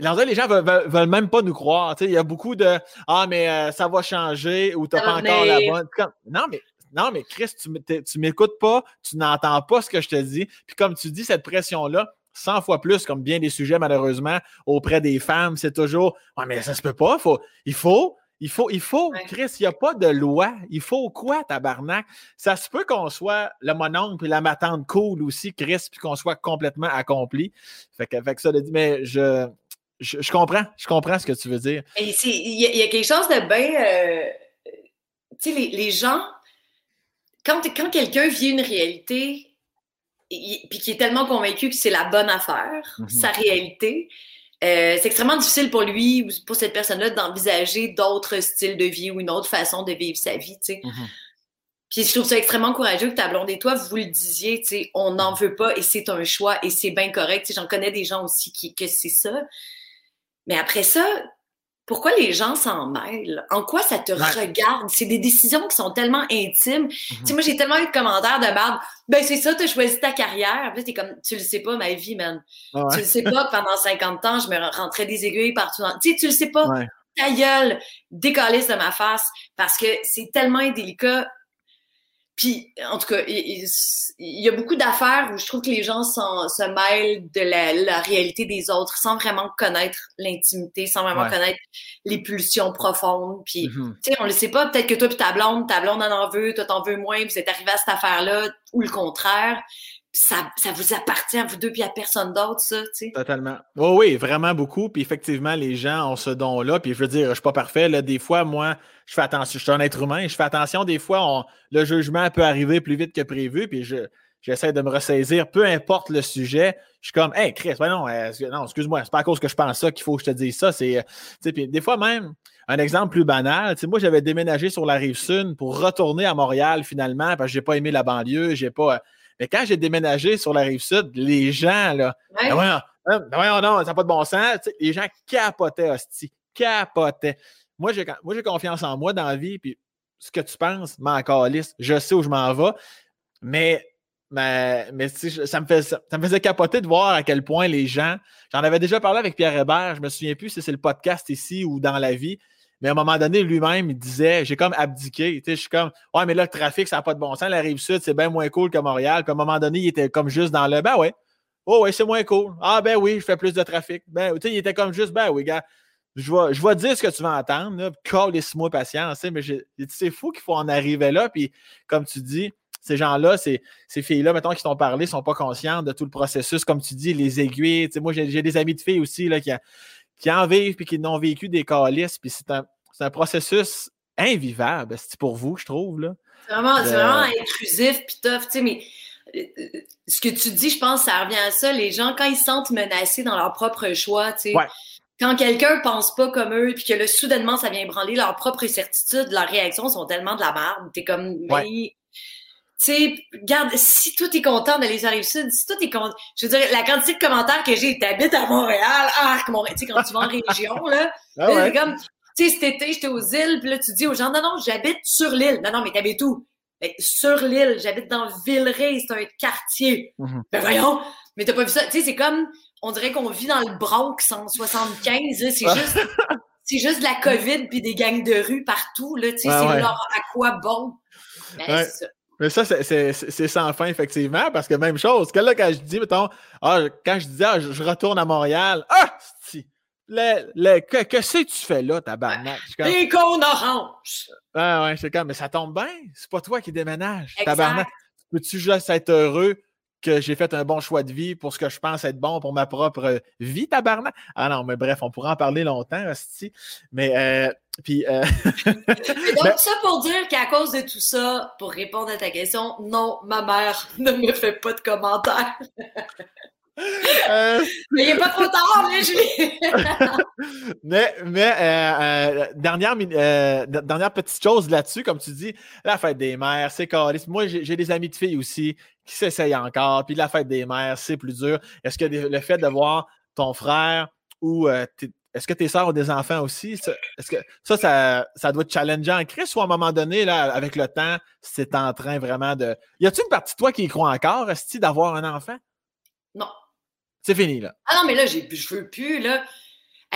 les gens veulent, veulent, même pas nous croire. Il y a beaucoup de Ah, mais euh, ça va changer ou tu n'as pas encore la bonne. non, mais non, mais Chris, tu ne m'écoutes pas, tu n'entends pas ce que je te dis. Puis comme tu dis, cette pression-là, 100 fois plus, comme bien des sujets, malheureusement, auprès des femmes, c'est toujours Ah, mais ça se peut pas, faut, il faut. Il faut, il faut, Chris, il n'y a pas de loi. Il faut quoi, tabarnak? Ça se peut qu'on soit le mononcle et la matante cool aussi, Chris, puis qu'on soit complètement accompli. Fait que, fait que ça, dit, mais je, je, comprends, je comprends ce que tu veux dire. Il y, a quelque chose de bien. Euh, tu sais, les, gens, quand, quand quelqu'un vit une réalité, puis qui est tellement convaincu que c'est la bonne affaire, mhm. sa réalité, euh, c'est extrêmement difficile pour lui ou pour cette personne-là d'envisager d'autres styles de vie ou une autre façon de vivre sa vie, tu sais. Mhm. Puis je trouve ça extrêmement courageux que ta blonde et toi, vous le disiez, tu sais, on n'en veut pas et c'est un choix et c'est bien correct. J'en connais des gens aussi qui que c'est ça. Mais après ça, pourquoi les gens s'en mêlent? En quoi ça te regarde? C'est des décisions qui sont tellement intimes. Mhm. Tu sais, moi, j'ai tellement eu de commentaires de merde. Ben, c'est ça, tu as choisi ta carrière. Puis t'es comme, tu le sais pas, ma vie, man. Tu le sais pas que pendant 50 ans, je me rentrais des aiguilles partout. Tu sais, tu le sais pas. Ta gueule, décalisse de ma face. Parce que c'est tellement indélicat puis, en tout cas, il, y a beaucoup d'affaires où je trouve que les gens se mêlent de la, réalité des autres sans vraiment connaître l'intimité, sans vraiment connaître les pulsions profondes. Puis, mm-hmm. tu sais, on le sait pas. Peut-être que toi puis ta blonde, ta blonde en en veut, toi t'en veux moins, vous êtes arrivé à cette affaire-là, ou le contraire ça, ça, vous appartient à vous deux puis à personne d'autre, ça, tu sais. Totalement. Oh oui, vraiment beaucoup. Puis effectivement, les gens ont ce don-là. Puis je veux dire, je suis pas parfait. Là. Des fois, moi, je fais attention. Je suis un être humain. Je fais attention. Des fois, le jugement peut arriver plus vite que prévu. Puis je, j'essaie de me ressaisir, peu importe le sujet. Je suis comme, hey, Chris, non, euh, non excuse-moi, c'est pas à cause que je pense ça qu'il faut que je te dise ça. C'est, euh, puis des fois même, un exemple plus banal, moi, j'avais déménagé sur la rive sud pour retourner à Montréal finalement parce que j'ai pas aimé la banlieue, j'ai pas. Mais quand j'ai déménagé sur la rive sud, les gens, là, ouais. ben ben non, ça n'a pas de bon sens. les gens capotaient, hostie, capotaient. Moi, j'ai, moi, j'ai confiance en moi dans la vie, puis ce que tu penses, m'en calisse, je sais où je m'en vais. Mais, mais, mais ça, me ça, me faisait capoter de voir à quel point les gens. J'en avais déjà parlé avec Pierre Hébert, je me souviens plus si c'est le podcast ici ou dans la vie, Mais à un moment donné, lui-même, il disait J'ai comme abdiqué. Je suis comme Ouais, mais là, le trafic, ça n'a pas de bon sens. La rive sud, c'est bien moins cool que Montréal. Puis à un moment donné, il était comme juste dans le Ben ouais. Oh, ouais, c'est moins cool. Ah, ben oui, je fais plus de trafic. Ben, tu sais, il était comme juste Ben oui, gars. Je vais, je vais dire ce que tu vas entendre. Calisse-moi patience. Mais c'est fou qu'il faut en arriver là. Puis, comme tu dis, ces gens-là, ces, ces filles-là, mettons, qui t'ont parlé, ne sont pas conscientes de tout le processus, comme tu dis, les aiguilles. moi, j'ai des amis de filles aussi là, qui, qui en vivent et qui n'ont vécu des calices. Puis c'est un, un, processus invivable, c'est pour vous, je trouve. C'est vraiment, vraiment, intrusif puis tough. Mais euh, ce que tu dis, je pense, ça revient à ça. Les gens, quand ils se sentent menacés dans leur propre choix, quand quelqu'un pense pas comme eux, puis que là, soudainement, ça vient branler leur propre certitude, leurs réactions sont tellement de la merde. T'es comme, mais tu sais, regarde, si toi t'es content d'aller sur la sud, si toi t'es content, je veux dire, la quantité de commentaires que j'ai, t'habites à Montréal, ah, tu sais, quand tu vas en région, là, ah c'est comme, tu sais, cet été, j'étais aux îles, puis là, tu dis aux gens, non, non, j'habite sur l'île. Non, non, mais t'habites où? Ben, sur l'île, j'habite dans Villeray, c'est un quartier. Mm-hmm. Ben voyons, mais t'as pas vu ça, tu sais, c'est comme, on dirait qu'on vit dans le Bronx en 75, c'est juste, c'est juste de la COVID puis des gangs de rue partout, là, tu sais, c'est leur à quoi bon? Ben, c'est ça. Mais ça, c'est sans fin, effectivement, parce que même chose. Que là, quand je dis, mettons, ah, quand je disais, ah, je, retourne à Montréal, ah, si, le, le, que, que c'est que tu fais là, tabarnak? Les cônes oranges! Ah ouais, c'est comme, mais ça tombe bien, c'est pas toi qui déménage, tabarnak. Peux-tu juste être heureux? Que j'ai fait un bon choix de vie pour ce que je pense être bon pour ma propre vie, tabarnak? Ah non, mais bref, on pourra en parler longtemps, aussi. Mais euh, puis, euh... donc, ça pour dire qu'à cause de tout ça, pour répondre à ta question, non, ma mère ne me fait pas de commentaires. Euh, mais il n'est pas trop tard, là, Julie! mais mais euh, euh, dernière, dernière petite chose là-dessus, comme tu dis, la fête des mères, c'est carré. Moi, j'ai des amis de filles aussi qui s'essayent encore, puis la fête des mères, c'est plus dur. Est-ce que le fait de voir ton frère ou est-ce que tes sœurs ont des enfants aussi? Est-ce que ça, ça, doit être challengeant Chris ou à un moment donné, là, avec le temps, c'est en train vraiment de. Y a-t-il une partie de toi qui y croit encore, est d'avoir un enfant? Non. C'est fini, là. Ah non, mais là, je veux plus, là.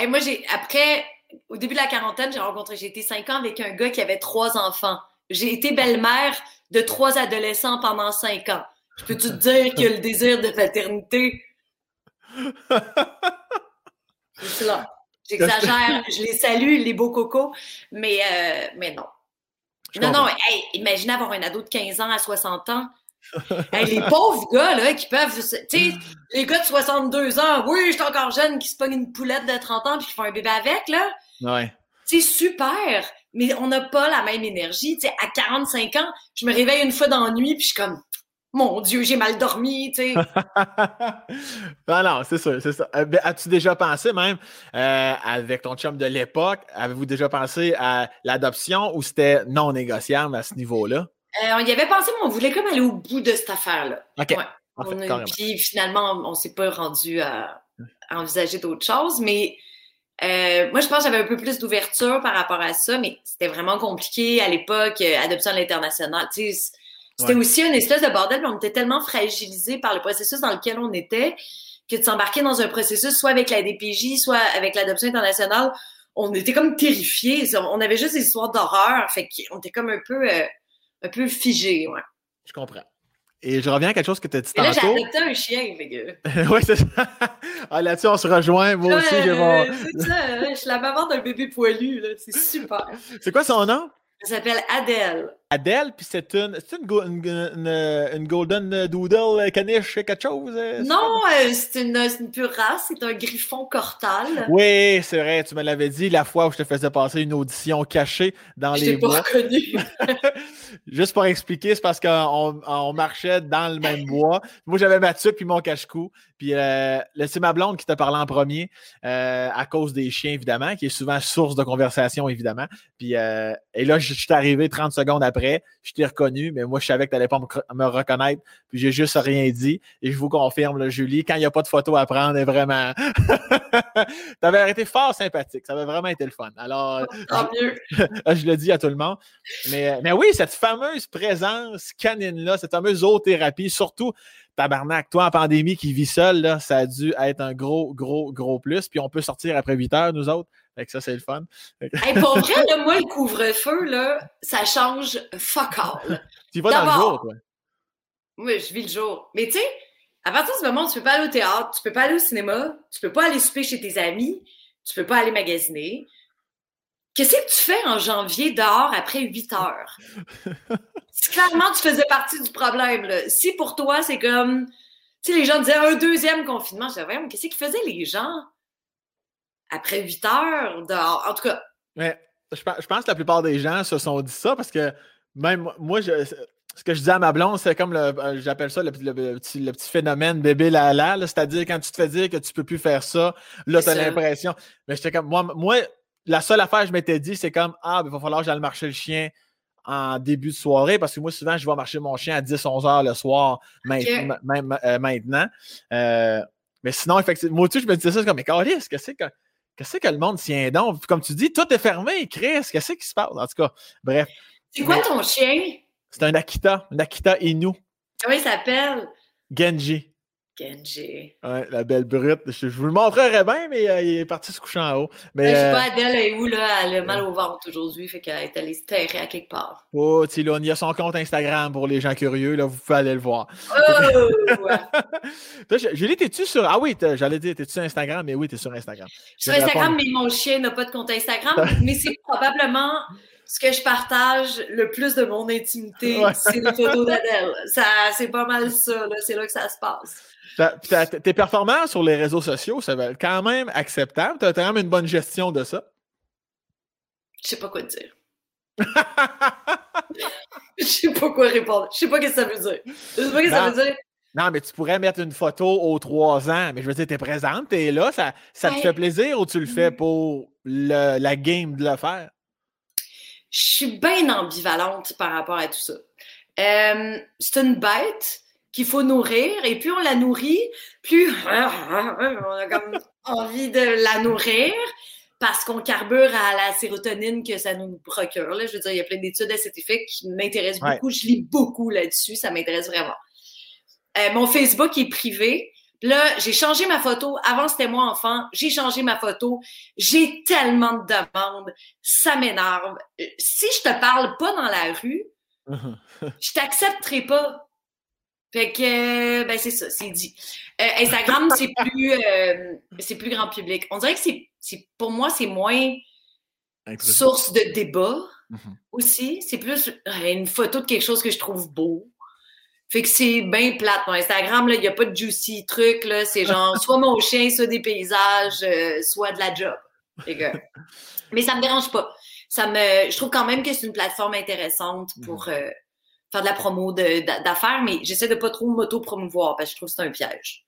moi, j'ai. Après, au début de la quarantaine, j'ai rencontré, j'ai été cinq ans avec un gars qui avait trois enfants. J'ai été belle-mère de trois adolescents pendant cinq ans. Je peux te dire que le désir de paternité? c'est là. J'exagère, je les salue, les beaux cocos, mais, euh, mais non. non, non, hey, imaginez avoir un ado de 15 ans à 60 ans. les pauvres gars là, qui peuvent. Tu sais, les gars de 62 ans, oui, je suis encore jeune, qui se pognent une poulette de 30 ans puis qui font un bébé avec, là. Ouais. C'est super, mais on n'a pas la même énergie. À 45 ans, je me réveille une fois dans la nuit puis je suis comme mon Dieu, j'ai mal dormi, tu sais. non, non, c'est sûr, c'est ça. Euh, ben, as-tu déjà pensé même, euh, avec ton chum de l'époque, avez-vous déjà pensé à l'adoption ou c'était non négociable à ce niveau-là? Euh, on y avait pensé, mais on voulait comme aller au bout de cette affaire-là. OK. Ouais. puis finalement, on ne s'est pas rendu à, envisager d'autres choses, mais moi, je pense que j'avais un peu plus d'ouverture par rapport à ça, mais c'était vraiment compliqué à l'époque, adoption à l'international. Tu sais, c'était aussi une espèce de bordel, mais on était tellement fragilisés par le processus dans lequel on était que de s'embarquer dans un processus, soit avec la DPJ, soit avec l'adoption internationale, on était comme terrifiés. On avait juste des histoires d'horreur. Fait qu'on était comme un peu, euh, un peu figés, ouais. Je comprends. Et je reviens à quelque chose que tu as dit tantôt. Là, j'ai adopté un chien, oui, c'est ça. Ah, là-dessus, on se rejoint. Moi aussi, j'ai mon... C'est ça, je suis la maman d'un bébé poilu, là. C'est super. C'est quoi son nom? Elle s'appelle Adèle. Adèle, puis c'est une, une, une, une, Golden Doodle caniche, quelque chose? Euh, non, euh, c'est une, une, pure race, c'est un griffon cortal. Oui, c'est vrai, tu me l'avais dit la fois où je te faisais passer une audition cachée dans les bois. pas reconnu. Juste pour expliquer, c'est parce qu'on on marchait dans le même bois. Moi, j'avais ma tuque puis mon cache-cou. Puis euh, c'est ma blonde qui t'a parlé en premier, euh, à cause des chiens, évidemment, qui est souvent source de conversation, évidemment. Puis, et là, je suis arrivé 30 secondes après je t'ai reconnu, mais moi, je savais que tu n'allais pas me, reconnaître, puis j'ai juste rien dit. Et je vous confirme, Julie, quand il n'y a pas de photo à prendre, est vraiment. tu avais été fort sympathique. Ça avait vraiment été le fun. Alors, Tant je, mieux. je le dis à tout le monde. Mais, mais oui, cette fameuse présence canine-là, cette fameuse zoothérapie, surtout tabarnak, toi en pandémie qui vit seul, là, ça a dû être un gros, gros, gros plus. Puis on peut sortir après 8 heures, nous autres. Fait que ça, c'est le fun. pour vrai, là, moi, le couvre-feu, là, ça change fuck all. tu vas dans le jour, toi. Oui, je vis le jour. Mais tu sais, à partir de ce moment, tu peux pas aller au théâtre, tu peux pas aller au cinéma, tu peux pas aller souper chez tes amis, tu peux pas aller magasiner. Qu'est-ce que tu fais en janvier dehors après 8 heures? clairement, tu faisais partie du problème. Là. Si pour toi, c'est comme. Tu sais, les gens disaient un deuxième confinement, je disais, mais qu'est-ce qu'ils faisaient les gens? Après 8 heures dehors? En tout cas. Mais je pense que la plupart des gens se sont dit ça parce que même moi, je, ce que je dis à ma blonde, c'est comme le, euh, j'appelle ça le, petit, le, petit, phénomène bébé la la, c'est-à-dire quand tu te fais dire que tu peux plus faire ça, là, tu as l'impression. Mais j'étais comme, moi, moi, la seule affaire que je m'étais dit, c'est comme, ah, il va falloir que j'aille marcher le chien en début de soirée, parce que moi, souvent, je vais marcher mon chien à 10-11 heures le soir, même, euh, maintenant. Euh, mais sinon, effectivement, moi, tu je me disais ça, comme, mais qu'est-ce que c'est que. Qu'est-ce que le monde tient donc? Comme tu dis, tout est fermé, Chris. Qu'est-ce qui se passe? En tout cas, bref. C'est quoi ton chien? C'est un Akita, un Akita Inu. Comment il s'appelle? Genji. Genji. Ouais, la belle brute. Je, vous le montrerai bien, mais euh, il est parti se coucher en haut. Mais, je sais euh, pas, Adèle est où, là? Elle a mal au ventre aujourd'hui, fait qu'elle est allée se terrer à quelque part. Oh, tu il y a son compte Instagram pour les gens curieux, là, vous pouvez aller le voir. Oh! Julie, t'es-tu sur. Ah oui, j'allais dire, t'es-tu sur Instagram? Mais oui, t'es sur Instagram. Sur Instagram, mais mon chien n'a pas de compte Instagram, mais c'est probablement ce que je partage le plus de mon intimité, c'est les photos d'Adèle. c'est pas mal ça, c'est là que ça se passe. Tes performances sur les réseaux sociaux, ça va être quand même acceptable. Tu as quand même une bonne gestion de ça. Je sais pas quoi dire. Je sais pas quoi répondre. Je sais pas ce que ça veut dire. Je sais pas ce que ça veut dire. Non, mais tu pourrais mettre une photo aux trois ans. Mais je veux dire, tu es présente, tu es là. Ça, ça te fait plaisir ou tu le fais pour la game de le faire? je suis bien ambivalente par rapport à tout ça. Euh, c'est une bête qu'il faut nourrir et plus on la nourrit, plus on a comme envie de la nourrir parce qu'on carbure à la sérotonine que ça nous procure. Là. Je veux dire, il y a plein d'études à cet effet qui m'intéressent beaucoup. Je lis beaucoup là-dessus. Ça m'intéresse vraiment. Euh, mon Facebook est privé. Là, j'ai changé ma photo. Avant, c'était moi enfant. J'ai changé ma photo. J'ai tellement de demandes. Ça m'énerve. Si je te parle pas dans la rue, je t'accepterai pas. Fait que, ben c'est ça, c'est dit. Euh, Instagram, c'est plus, euh, c'est plus grand public. On dirait que c'est, pour moi, c'est moins source de débat mhm. aussi. C'est plus euh, une photo de quelque chose que je trouve beau. Fait que c'est bien plate. Mon Instagram, il n'y a pas de juicy truc. C'est genre soit mon chien, soit des paysages, euh, soit de la job. Mais ça me dérange pas. Ça me, je trouve quand même que c'est une plateforme intéressante pour mhm. Faire de la promo d'affaires, mais j'essaie de pas trop m'auto-promouvoir parce que je trouve que c'est un piège.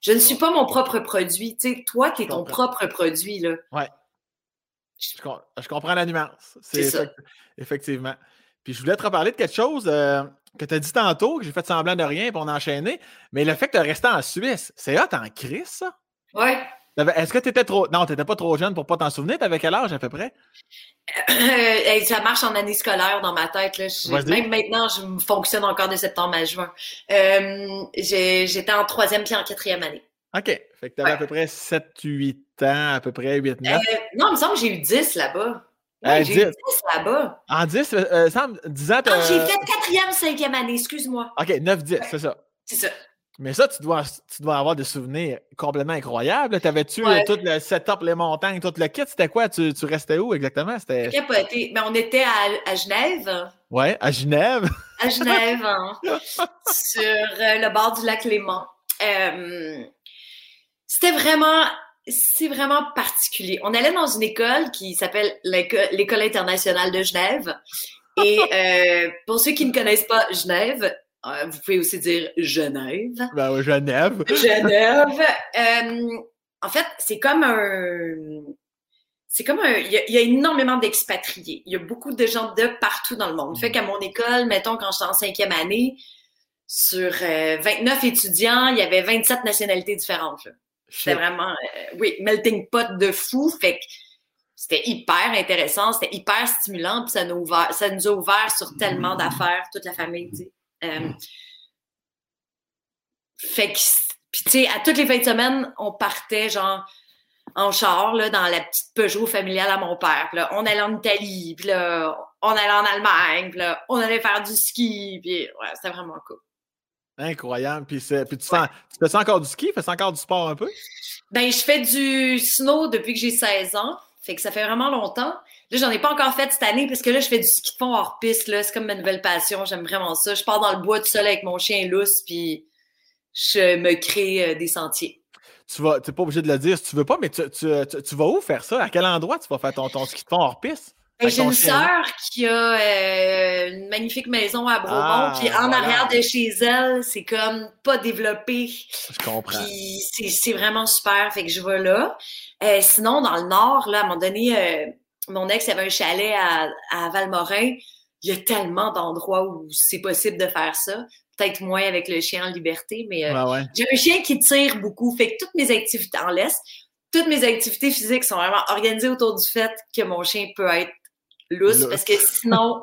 Je ne suis pas mon propre produit. Tu sais, toi, tu es ton propre produit. Là. Ouais. Je, comprends la nuance. C'est ça. Effectivement. Puis je voulais te reparler de quelque chose. Euh, que tu as dit tantôt, que j'ai fait semblant de rien, pour on a enchaîné. Mais le fait que tu resté en Suisse, c'est hot en crise, ça? Oui. Est-ce que tu étais trop. Non, tu n'étais pas trop jeune pour pas t'en souvenir? T'avais quel âge à peu près? Euh, ça marche en année scolaire dans ma tête. Là. Même maintenant, je fonctionne encore de septembre à juin. Euh, j'étais en troisième puis en quatrième année. OK. Fait que tu avais à peu près 7-8 ans, à peu près 8-9. Euh, non, il me semble que j'ai eu 10 là-bas. Ouais, j'ai 10 là-bas. En 10, euh, Sam, 10 ans. Ah, j'ai fait quatrième, cinquième année, excuse-moi. OK, 9-10, c'est ça. C'est ça. Mais ça, tu dois, tu dois avoir des souvenirs complètement incroyables. T'avais-tu euh, tout le setup, les montagnes, tout le kit? C'était quoi? Tu, tu, restais où exactement? C'était. Ben, on était à, à Genève. Ouais, à Genève. À Genève, hein, sur euh, le bord du lac Léman. Euh, c'était vraiment c'est vraiment particulier. On allait dans une école qui s'appelle l'École internationale de Genève. Et euh, pour ceux qui ne connaissent pas Genève, vous pouvez aussi dire Genève. Ben oui, Genève. Genève. Euh, en fait, c'est comme un. C'est comme un. Il y, a, énormément d'expatriés. Il y a beaucoup de gens de partout dans le monde. Fait qu'à mon école, mettons, quand j'étais en cinquième année, sur 29 étudiants, il y avait 27 nationalités différentes. C'était vraiment, euh, oui, melting pot de fou. Fait que c'était hyper intéressant, c'était hyper stimulant, puis ça nous, ouvert, ça nous a ouvert sur tellement d'affaires, toute la famille, tu sais. Euh, Fait que, puis tu sais, à toutes les fins de semaine, on partait genre en char, là, dans la petite Peugeot familiale à mon père. Là, on allait en Italie, puis là, on allait en Allemagne, puis là, on allait faire du ski, puis ouais, c'était vraiment cool. Incroyable. Puis, puis tu, fais, tu fais encore du ski? Fais encore du sport un peu? Ben, je fais du snow depuis que j'ai 16 ans. Fait que ça fait vraiment longtemps. Là, j'en ai pas encore fait cette année parce que là, je fais du ski de fond hors piste. Là. C'est comme ma nouvelle passion. J'aime vraiment ça. Je pars dans le bois tout seul avec mon chien lousse, puis je me crée euh, des sentiers. Tu vas, pas obligé de le dire si tu veux pas, mais tu, vas où faire ça? À quel endroit tu vas faire ton, ton ski de fond hors piste? Ben, j'ai une sœur qui a euh, une magnifique maison à Bromont, ah, puis en arrière de chez elle, c'est comme pas développé. Je comprends. Puis c'est vraiment super, fait que je vais là. Euh, sinon, dans le nord, là, à un moment donné, mon ex avait un chalet à, à Valmorin. Il y a tellement d'endroits où c'est possible de faire ça. Peut-être moins avec le chien en liberté, mais j'ai un chien qui tire beaucoup. Fait que toutes mes activités en laisse, toutes mes activités physiques sont vraiment organisées autour du fait que mon chien peut être lousse parce que sinon,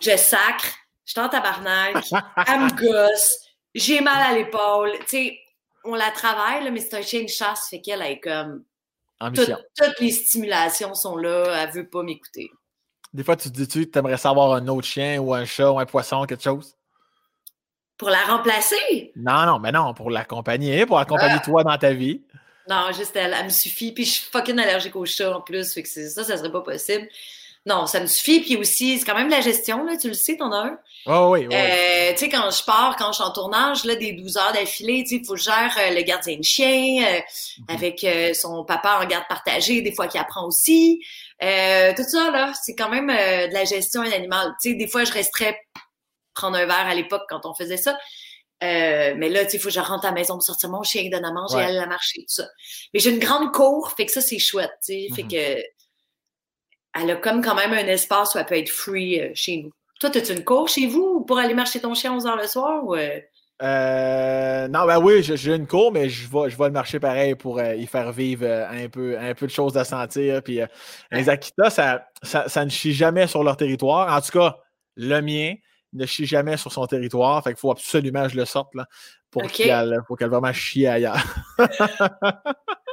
je sacre, je tente à tabarnak, elle me gosse, j'ai mal à l'épaule. Tu sais, on la travaille, mais c'est un chien de chasse, fait qu'elle est comme. Toutes les stimulations sont là, elle veut pas m'écouter. Des fois, tu te dis-tu tu aimerais savoir un autre chien ou un chat ou un poisson, quelque chose? Pour la remplacer? Non, non, mais non, pour l'accompagner, pour accompagner ah. toi dans ta vie. Non, juste elle, elle me suffit. Puis je suis fucking allergique au chat en plus, fait que ça, ça serait pas possible. Non, ça me suffit. Puis aussi, c'est quand même de la gestion, là, tu le sais, t'en as un. Oh oui, oui. Euh, tu sais, quand je pars, quand je suis en tournage, là, des 12 heures d'affilée, tu sais, il faut que je gère euh, le gardien de chien euh, mhm. avec son papa en garde partagée, des fois qu'il apprend aussi. tout ça, là, c'est quand même de la gestion d'un animal. Tu sais, des fois, je resterais prendre un verre à l'époque quand on faisait ça. mais là, tu sais, il faut que je rentre à la maison pour sortir mon chien, donner à manger, aller la marcher, tout ça. Mais j'ai une grande cour, fait que ça, c'est chouette, tu sais. Fait mhm. que elle a comme quand même un espace où elle peut être free euh, chez nous. Toi, as-tu une cour chez vous pour aller marcher ton chien 11 h le soir ou. Euh? Euh, non, ben oui, j'ai une cour, mais je vais, je vais le marcher pareil pour y faire vivre un, peu, un peu de choses à sentir. Puis les Akita, ça, ça, ne chie jamais sur leur territoire. En tout cas, le mien ne chie jamais sur son territoire. Fait qu'il faut absolument que je le sorte là, pour qu'elle vraiment chie ailleurs.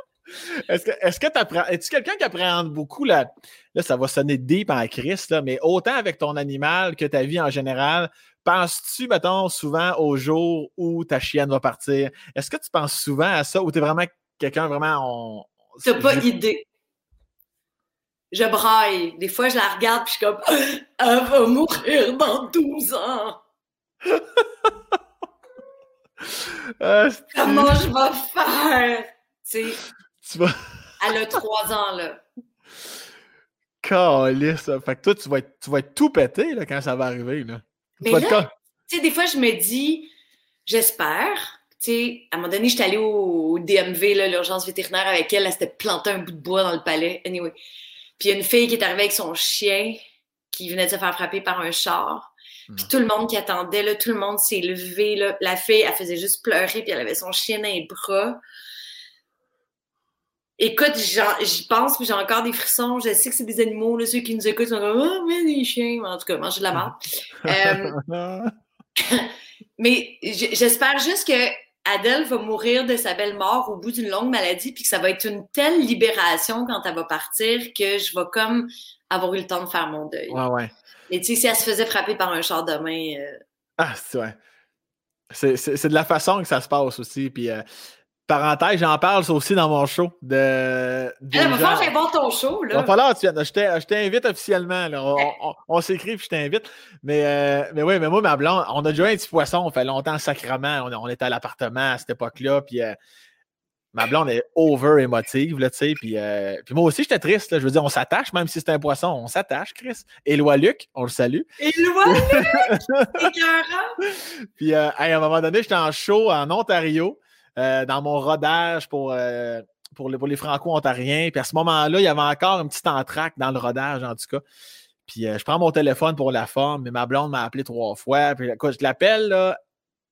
Est-ce que tu apprends. Es-tu quelqu'un qui appréhende beaucoup la. Là, ça va sonner deep en Christ, là, mais autant avec ton animal que ta vie en général, penses-tu, mettons, souvent au jour où ta chienne va partir? Est-ce que tu penses souvent à ça ou tu es vraiment quelqu'un vraiment. On... T'as pas idée. Je braille. Des fois, je la regarde puis je suis comme Elle va mourir dans 12 ans. Ah, Comment je vais faire? Tu elle a trois ans, là. Calice, Fait que toi, tu vas être, tu vas être tout pété là, quand ça va arriver. Là. Mais là, tu sais, des fois, je me dis, j'espère. Tu sais, à un moment donné, j'étais allée au, DMV, l'urgence vétérinaire avec elle. Elle s'était planté un bout de bois dans le palais. Anyway. Puis il y a une fille qui est arrivée avec son chien qui venait de se faire frapper par un char. Puis hmm. tout le monde qui attendait, là, tout le monde s'est levé. Là. La fille, elle faisait juste pleurer, puis elle avait son chien dans les bras. Écoute, j'y pense, puis j'ai encore des frissons. Je sais que c'est des animaux, là, ceux qui nous écoutent sont comme Oh, mais des chiens. En tout cas, manger de la merde. Euh, mais j'espère juste que Adèle va mourir de sa belle mort au bout d'une longue maladie, puis que ça va être une telle libération quand elle va partir que je vais comme avoir eu le temps de faire mon deuil. Ouais, ouais. Mais tu sais, si elle se faisait frapper par un char demain. Euh... Ah, c'est vrai. C'est de la façon que ça se passe aussi. Puis euh, Parenthèse, j'en parle aussi dans mon show. De, de j'ai bon ton show. Là. Va tu Je t'invite officiellement. Là. On, s'écrit puis je t'invite. Mais, euh, mais oui, mais moi, ma blonde, on a déjà un petit poisson. On fait longtemps sacrement. On, était à l'appartement à cette époque-là. Puis euh, ma blonde est over émotive. Là, puis, euh, puis moi aussi, j'étais triste. Là. Je veux dire, on s'attache, même si c'est un poisson. On s'attache, Chris. Éloi Luc, on le salue. Éloi Luc! puis à un moment donné, j'étais en show en Ontario. Euh, dans mon rodage pour, euh, pour, les, pour les Franco-Ontariens. Puis à ce moment-là, il y avait encore un petit entraque dans le rodage, en tout cas. Puis euh, je prends mon téléphone pour la forme, mais ma blonde m'a appelé trois fois. Puis quand je l'appelle, là,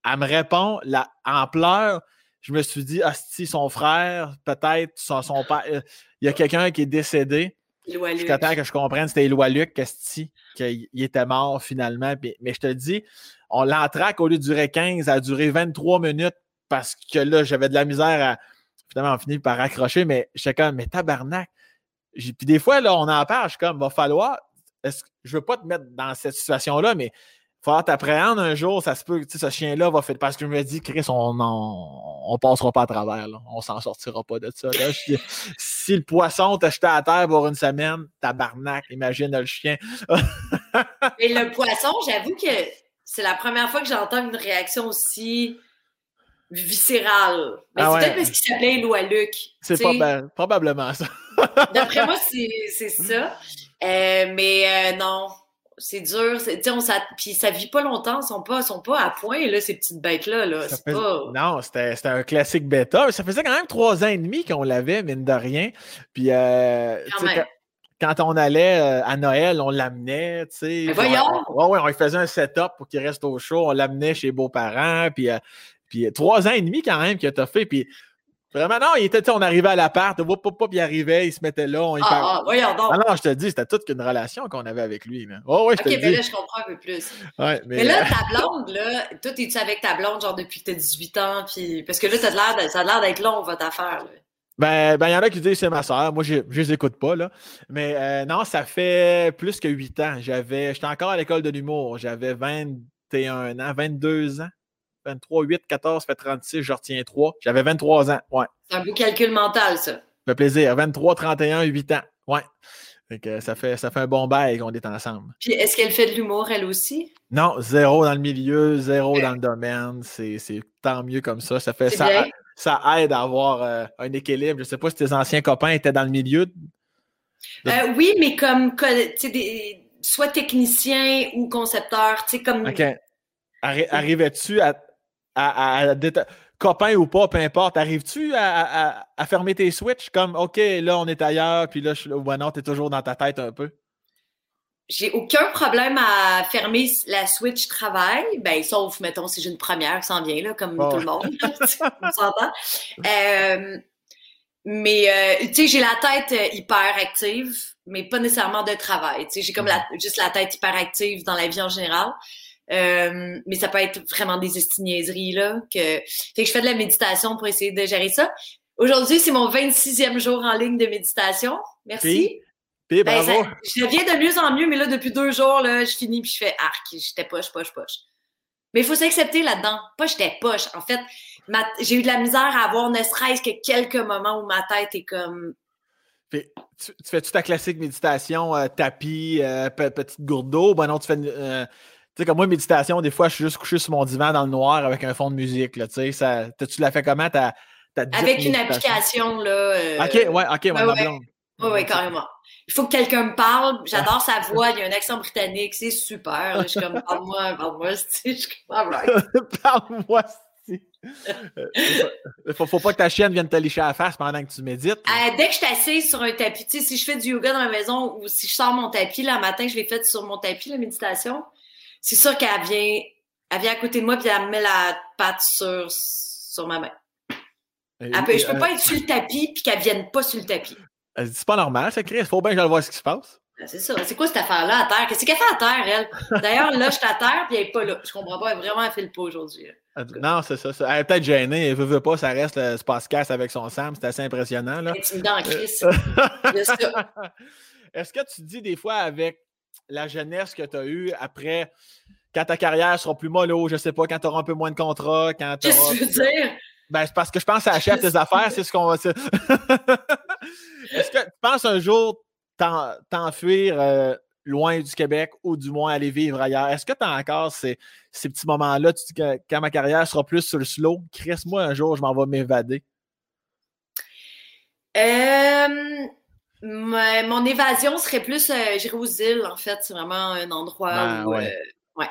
elle me répond la, en pleurs. Je me suis dit, ah, si son frère, peut-être son, son père, il y a quelqu'un qui est décédé. Jusqu'à temps que je comprenne, c'était Éloi Luc qu'il était mort finalement. mais je te dis, on l'entraque au lieu de durer 15, a duré 23 minutes parce que là, j'avais de la misère à. Finalement, on finit par accrocher, mais j'étais comme, mais tabarnak. Puis des fois, là, on en parle, je suis comme, va falloir. Est-ce, je veux pas te mettre dans cette situation-là, mais falloir t'appréhender un jour, ça se peut, tu sais, ce chien-là va faire. Parce que je me dis, Chris, on, on, passera pas à travers, là. On s'en sortira pas de ça. si le poisson t'a jeté à terre pour une semaine, tabarnak, imagine le chien. Mais le poisson, j'avoue que c'est la première fois que j'entends une réaction aussi viscérale. Mais ah c'est peut-être parce qu'il s'appelait Éloi Luc. C'est probablement ça. D'après moi, c'est ça. Euh, mais euh, non, c'est dur. On, ça, puis ça vit pas longtemps. Ils sont pas, sont pas à point, là, ces petites bêtes-là. Là. Non, c'était un classique bêta. Ça faisait quand même trois ans et demi qu'on l'avait, mine de rien. Puis, euh, quand on allait à Noël, on l'amenait, tu sais. Voyons! Ouais, ouais, on lui faisait un setup pour qu'il reste au chaud. On l'amenait chez beaux-parents. Puis, euh, puis trois ans et demi quand même qu'il a fait. Puis Vraiment, non, il était, on arrivait à l'appart, hop, hop, il arrivait, il se mettait là. On y ah, ah, voyons donc. Ah non, je te dis, c'était toute une relation qu'on avait avec lui. Oh, ouais, ok, mais là, je comprends un peu plus. Ouais, mais... mais... là, ta blonde, là, toi, es-tu avec ta blonde, genre, depuis que t'as 18 ans? Puis... Parce que là, ça a l'air d'être long, votre affaire. Là. Ben, ben, il y en a qui disent c'est ma soeur. Moi, je ne les écoute pas, là. Mais euh, non, ça fait plus que 8 ans. J'avais, j'étais encore à l'école de l'humour. J'avais 21 ans, 22 ans. 23, 8, 14, fait 36, je retiens 3. J'avais 23 ans, ouais. C'est un beau calcul mental, ça. Ça fait plaisir. 23, 31, 8 ans, ouais. Fait ça, fait, ça fait un bon bail qu'on est ensemble. Puis est-ce qu'elle fait de l'humour, elle aussi? Non, zéro dans le milieu, zéro dans le domaine. C'est tant mieux comme ça. Ça fait ça, ça aide à avoir euh, un équilibre. Je ne sais pas si tes anciens copains étaient dans le milieu. Euh, oui, mais comme des, soit technicien ou concepteur, tu sais, comme. OK. Arrivais-tu à, à, copain ou pas, peu importe, arrives-tu à, fermer tes switches? Comme OK, là, on est ailleurs, puis là, je, ou non, tu es toujours dans ta tête un peu? J'ai aucun problème à fermer la switch travail, ben, sauf, mettons, si j'ai une première qui s'en vient, là, comme tout le monde. on s'entend. Euh, mais, euh, tu sais, j'ai la tête euh, hyper active, mais pas nécessairement de travail. Tu sais, j'ai comme la, juste la tête hyper active dans la vie en général. Euh, mais ça peut être vraiment des estigniaiseries, là. Que... Fait que je fais de la méditation pour essayer de gérer ça. Aujourd'hui, c'est mon 26e jour en ligne de méditation. Merci. Puis, ben, bravo. je deviens de mieux en mieux, mais là, depuis deux jours, là, je finis puis je fais arc, j'étais poche, poche, poche. Mais il faut s'accepter là-dedans. Pas j'étais poche. En fait, j'ai eu de la misère à avoir ne serait-ce que quelques moments où ma tête est comme. Puis, tu, fais-tu ta classique méditation, euh, tapis, euh, petite gourde d'eau? Ben non, tu fais sais, comme moi, méditation, des fois, je suis juste couché sur mon divan dans le noir avec un fond de musique. Là, tu l'as fait comment? avec une application, là. Euh, OK, ouais, OK, ouais, ouais, Oui, ouais, carrément. Il faut que quelqu'un me parle. J'adore sa voix. Il y a un accent britannique. C'est super. Je suis comme, parle-moi, parle-moi, je suis comme, Parle-moi, il euh, faut, faut pas que ta chienne vienne te licher à la face pendant que tu médites. Euh, dès que je suis assise sur un tapis, tu sais, si je fais du yoga dans la maison ou si je sors mon tapis, le matin, je l'ai fait sur mon tapis, la méditation c'est sûr qu'elle vient, elle vient à côté de moi puis elle me met la patte sur, sur ma main. Je ne je peux pas être sur le tapis puis qu'elle vienne pas sur le tapis. C'est pas normal, ça, Chris. Il faut bien que j'aille voir ce qui se passe. Ben, c'est ça. C'est quoi cette affaire-là à terre? Qu'est-ce qu'elle fait à terre, elle? D'ailleurs, là, je suis à terre puis elle n'est pas là. Je comprends pas. Elle vraiment, elle fait le pas aujourd'hui. Non, c'est ça, Elle est peut-être gênée. Elle veut, veut pas, ça reste le casse avec son Sam. C'est assez impressionnant. Là. Intimidant, Chris. Est-ce que tu dis des fois avec la jeunesse que tu as eue après, quand ta carrière sera plus mollo, je sais pas, quand tu auras un peu moins de contrats, quand Qu'est-ce que tu veux dire? Ben, c'est parce que je pense à chef tes affaires, c'est ce qu'on va. Est-ce que tu penses un jour t'enfuir euh, loin du Québec ou du moins aller vivre ailleurs? Est-ce que tu as encore ces, ces petits moments-là, quand ma carrière sera plus sur le slow, crisse-moi un jour, je m'en vais m'évader? Euh, mon évasion serait plus, euh, j'irais aux îles, en fait. C'est vraiment un endroit ben, où. Ouais. Euh,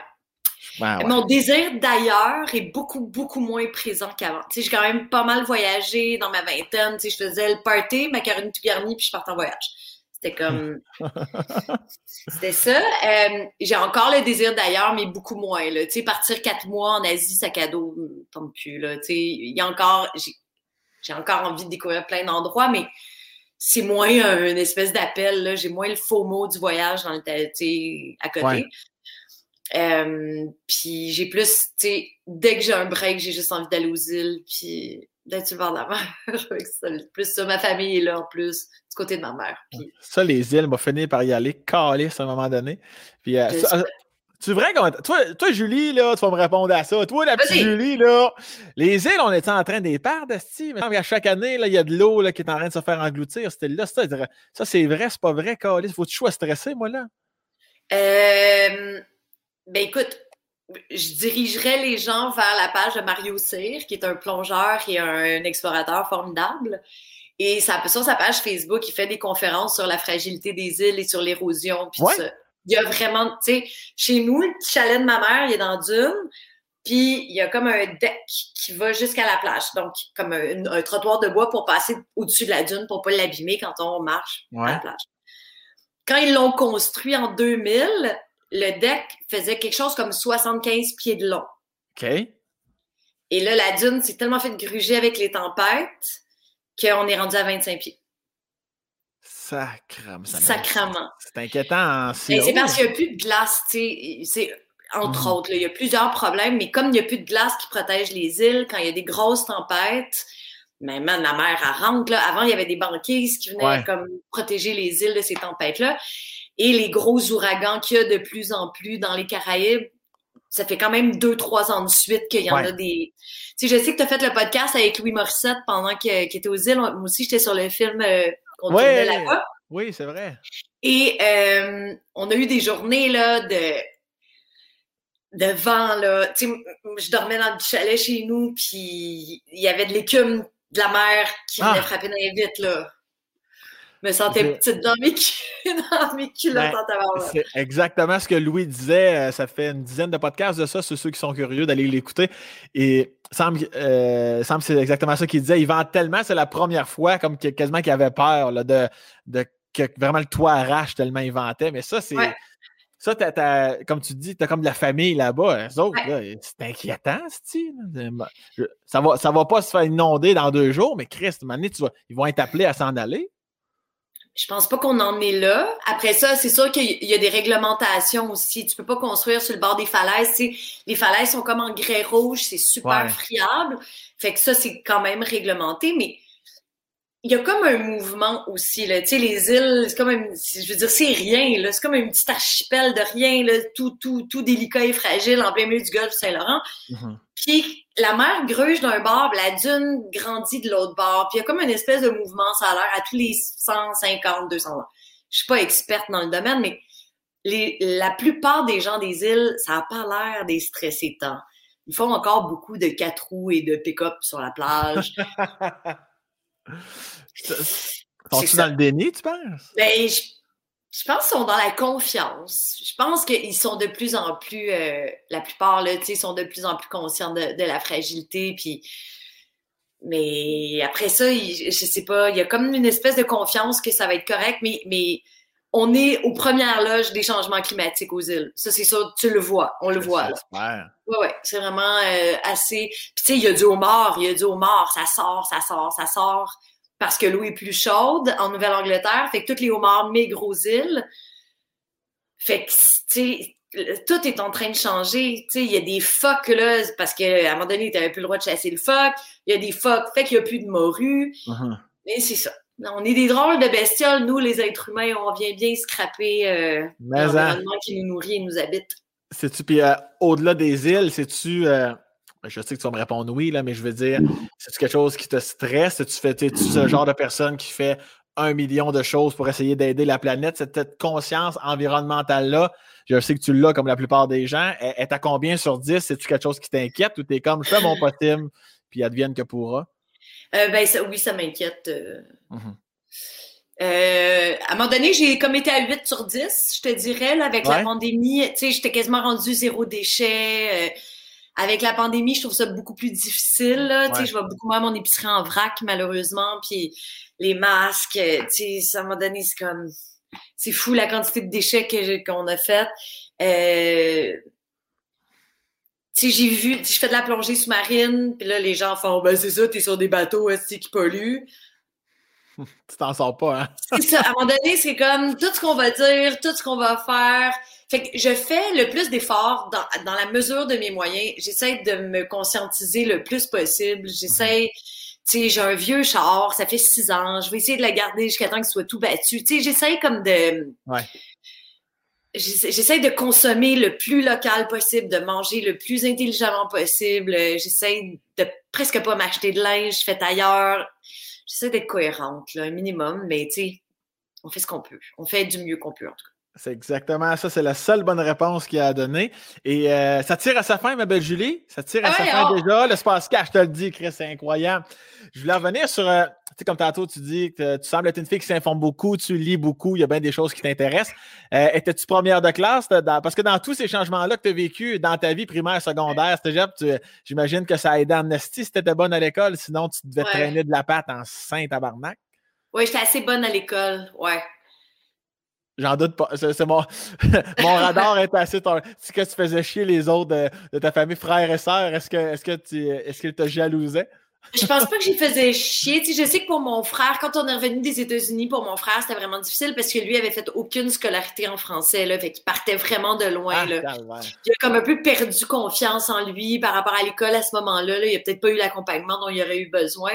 ben, mon désir d'ailleurs est beaucoup, beaucoup moins présent qu'avant. Tu sais, j'ai quand même pas mal voyagé dans ma vingtaine. Tu sais, je faisais le party, macaroni tout garni, puis je partais en voyage. C'était comme. C'était ça. Euh, j'ai encore le désir d'ailleurs, mais beaucoup moins. Là. Tu sais, partir quatre mois en Asie, sac à dos, tombe plus. Là. Tu sais, il y a encore. J'ai encore envie de découvrir plein d'endroits, mais c'est moins une espèce d'appel. J'ai moins le faux mot du voyage dans le à côté. Euh, puis j'ai plus, tu sais, dès que j'ai un break, j'ai juste envie d'aller aux îles, puis d'être sur le bord de la mer. plus ça, ma famille est là en plus, du côté de ma mère. Ça, les îles, m'a fini par y aller, caler à un moment donné. Puis, euh, tu vrai comment. Toi, toi, Julie, là, tu vas me répondre à ça. Toi, la petite Julie, là, les îles, on était en train des de Steve. À chaque année, là, il y a de l'eau qui est en train de se faire engloutir. C'était là, ça, ça c'est vrai, c'est pas vrai, Calis. Faut-tu choix stressé, moi, là? Euh, ben écoute, je dirigerais les gens vers la page de Mario Cyr, qui est un plongeur et un, explorateur formidable. Et ça, sur sa page Facebook, il fait des conférences sur la fragilité des îles et sur l'érosion. Puis Il y a vraiment, tu sais, chez nous, le petit chalet de ma mère, il est dans Dune. Puis il y a comme un deck qui va jusqu'à la plage. Donc, comme un, trottoir de bois pour passer au-dessus de la dune pour pas l'abîmer quand on marche à la plage. Quand ils l'ont construit en 2000, le deck faisait quelque chose comme 75 pieds de long. OK. Et là, la dune s'est tellement fait gruger avec les tempêtes qu'on est rendu à 25 pieds. Sacrement. Sacrement. C'est inquiétant. C'est parce qu'il n'y a plus de glace, tu sais. Entre mhm. autres, il y a plusieurs problèmes, mais comme il n'y a plus de glace qui protège les îles, quand il y a des grosses tempêtes, même la mer, elle rentre. Là. Avant, il y avait des banquises qui venaient comme protéger les îles de ces tempêtes-là et les gros ouragans qu'il y a de plus en plus dans les Caraïbes, ça fait quand même deux, trois ans de suite qu'il y en a des. Tu sais, je sais que tu as fait le podcast avec Louis Morissette pendant qu'il était aux îles. Moi aussi, j'étais sur le film euh, qu'on tournait là-bas. Oui, c'est vrai. Et euh, on a eu des journées là, de, de vent. Là. Tu sais, je dormais dans le chalet chez nous, puis il y avait de l'écume de la mer qui venait ah! frapper dans les vitres. Là me sentais petite dans mes, dans mes culottes ben, C'est exactement ce que Louis disait. Euh, ça fait une dizaine de podcasts de ça, c'est ceux qui sont curieux d'aller l'écouter. Et semble, euh, semble c'est exactement ça qu'il disait. Il vend tellement, c'est la première fois, comme quasiment qu'il avait peur de, de, que vraiment le toit arrache tellement il vantait. Mais ça, c'est. Ça, comme tu dis, tu as comme de la famille là-bas. c'est inquiétant, Ça va, ça va pas se faire inonder dans deux jours, mais Christ, tu ils vont être appelés à s'en aller. Je pense pas qu'on en est là. Après ça, c'est sûr qu'il y a des réglementations aussi. Tu peux pas construire sur le bord des falaises. les falaises sont comme en grès rouge, c'est super friable. Fait que ça, c'est quand même réglementé, mais il y a comme un mouvement aussi, là. Tu sais, les îles, c'est comme un, je veux dire, c'est rien, là. C'est comme un petit archipel de rien, là, tout, tout, tout délicat et fragile en plein milieu du golfe Saint-Laurent. Mm-hmm. Puis la mer gruge d'un bord, la dune grandit de l'autre bord. Puis il y a comme une espèce de mouvement, ça a l'air, à tous les 150, 200 ans. Je suis pas experte dans le domaine, mais les, la plupart des gens des îles, ça a pas l'air des stressés tant. Ils font encore beaucoup de quatre roues et de pick-up sur la plage. Sont-ils dans le déni, tu penses? Ben, je, pense qu'ils sont dans la confiance. Je pense qu'ils sont de plus en plus, euh, la plupart, là, sont de plus en plus conscients de, la fragilité. Puis, mais après ça, je sais pas, il y a comme une espèce de confiance que ça va être correct, mais, mais on est aux premières loges des changements climatiques aux îles. Ça, c'est ça, tu le vois, on le voit. Là. Ouais, ouais, c'est vraiment euh, assez. Puis tu sais, il y a du homard, il y a du homard, ça sort, ça sort, ça sort, parce que l'eau est plus chaude en Nouvelle-Angleterre. Fait que toutes les homards migrent aux îles. Fait que, tu sais, tout est en train de changer. Tu sais, il y a des phoques, là, parce qu'à un moment donné, tu n'avais plus le droit de chasser le phoque. Il y a des phoques, fait qu'il n'y a plus de morue. Uh-huh. Mais c'est ça. On est des drôles de bestioles, nous, les êtres humains. On vient bien scraper euh, hein. l'environnement qui nous nourrit et nous habite. C'est-tu, puis euh, au-delà des îles, c'est-tu. Euh, je sais que tu vas me répondre oui, là, mais je veux dire, c'est-tu quelque chose qui te stresse? Tu fais, tu ce genre de personne qui fait un million de choses pour essayer d'aider la planète? Cette, conscience environnementale-là, je sais que tu l'as comme la plupart des gens. Est à combien sur 10? C'est-tu quelque chose qui t'inquiète ou t'es comme je fais mon possible, puis advienne que pourra? Euh, ben, oui, ça m'inquiète. Euh. Mhm. Euh, à un moment donné, j'ai comme été à 8 sur 10, je te dirais, là, avec la pandémie. Tu sais, j'étais quasiment rendu zéro déchet. Avec la pandémie, je trouve ça beaucoup plus difficile. Là. Tu sais, je vois beaucoup moins mon épicerie en vrac, malheureusement. Puis les masques, tu sais, à un moment donné, c'est comme... C'est fou la quantité de déchets qu'on a fait. Euh, j'ai vu, je fais de la plongée sous-marine, puis là, les gens font, ben c'est ça, t'es sur des bateaux qui polluent. tu t'en sors pas, hein? c'est ça. À un moment donné, c'est comme tout ce qu'on va dire, tout ce qu'on va faire. Fait que je fais le plus d'efforts dans, dans, la mesure de mes moyens. J'essaie de me conscientiser le plus possible. J'essaie, tu sais, j'ai un vieux char, ça fait six ans. Je vais essayer de la garder jusqu'à temps qu'il soit tout battu. Tu sais, j'essaie comme de. Ouais. J'essaie de consommer le plus local possible, de manger le plus intelligemment possible. J'essaie de presque pas m'acheter de linge fait ailleurs j'essaie d'être cohérente, là, un minimum, mais tu sais, on fait ce qu'on peut. On fait du mieux qu'on peut, en tout cas. C'est exactement ça. C'est la seule bonne réponse qu'il a donnée. Et euh, ça tire à sa fin, ma belle Julie. Ça tire à sa fin déjà. L'espace cash, je te le dis, Chris, c'est incroyable. Je voulais revenir sur, euh, tu sais, comme tantôt, tu dis que tu sembles être une fille qui s'informe beaucoup, tu lis beaucoup, il y a bien des choses qui t'intéressent. Euh, étais-tu première de classe? parce que dans tous ces changements-là que tu as vécu dans ta vie primaire, secondaire, j'imagine que ça a aidé Amnesty si tu étais bonne à l'école, sinon tu devais traîner de la patte en Saint-Tabarnak. Oui, j'étais assez bonne à l'école, ouais. J'en doute pas. C'est mon, mon radar est assez. Si que tu faisais chier les autres de, ta famille, frères et sœurs, est-ce que est-ce que tu est-ce qu'ils te jalousait? Je pense pas que j'y faisais chier. je sais que pour mon frère, quand on est revenu des États-Unis, pour mon frère, c'était vraiment difficile parce que lui avait fait aucune scolarité en français. Là, fait qu'il partait vraiment de loin. Ah, là. Il a comme un peu perdu confiance en lui par rapport à l'école à ce moment-là. Là. Il a peut-être pas eu l'accompagnement dont il aurait eu besoin.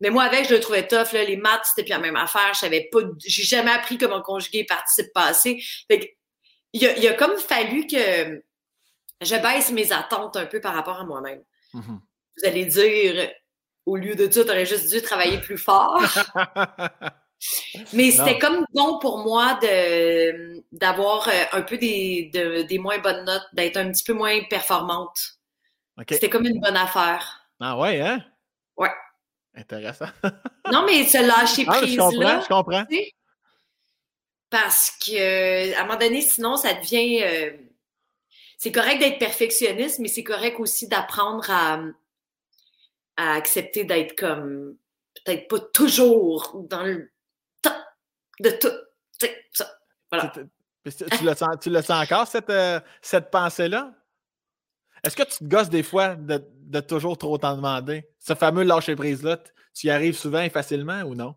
Mais moi, avec, je le trouvais tough. Là. Les maths, c'était plus la même affaire. Je savais pas, j'ai jamais appris comment conjuguer participe passé. Fait il a, il a comme fallu que je baisse mes attentes un peu par rapport à moi-même. Mm-hmm. Vous allez dire, au lieu de ça, tu aurais juste dû travailler plus fort. Mais c'était comme bon pour moi de d'avoir euh, un peu des, des moins bonnes notes, d'être un petit peu moins performante. C'était comme une bonne affaire. Ah ouais, hein? Ouais. Intéressant. non, mais se lâcher ah, prise là. Je comprends, Parce que à un moment donné, sinon, ça devient. Euh, c'est correct d'être perfectionniste, mais c'est correct aussi d'apprendre à, à accepter d'être comme peut-être pas toujours dans le temps de tout. Ça. Voilà. Tu le, sens, tu le sens encore, cette, euh, cette pensée-là? Est-ce que tu te gosses des fois de, de toujours trop t'en demander? Ce fameux lâcher prise-là, tu y arrives souvent et facilement ou non?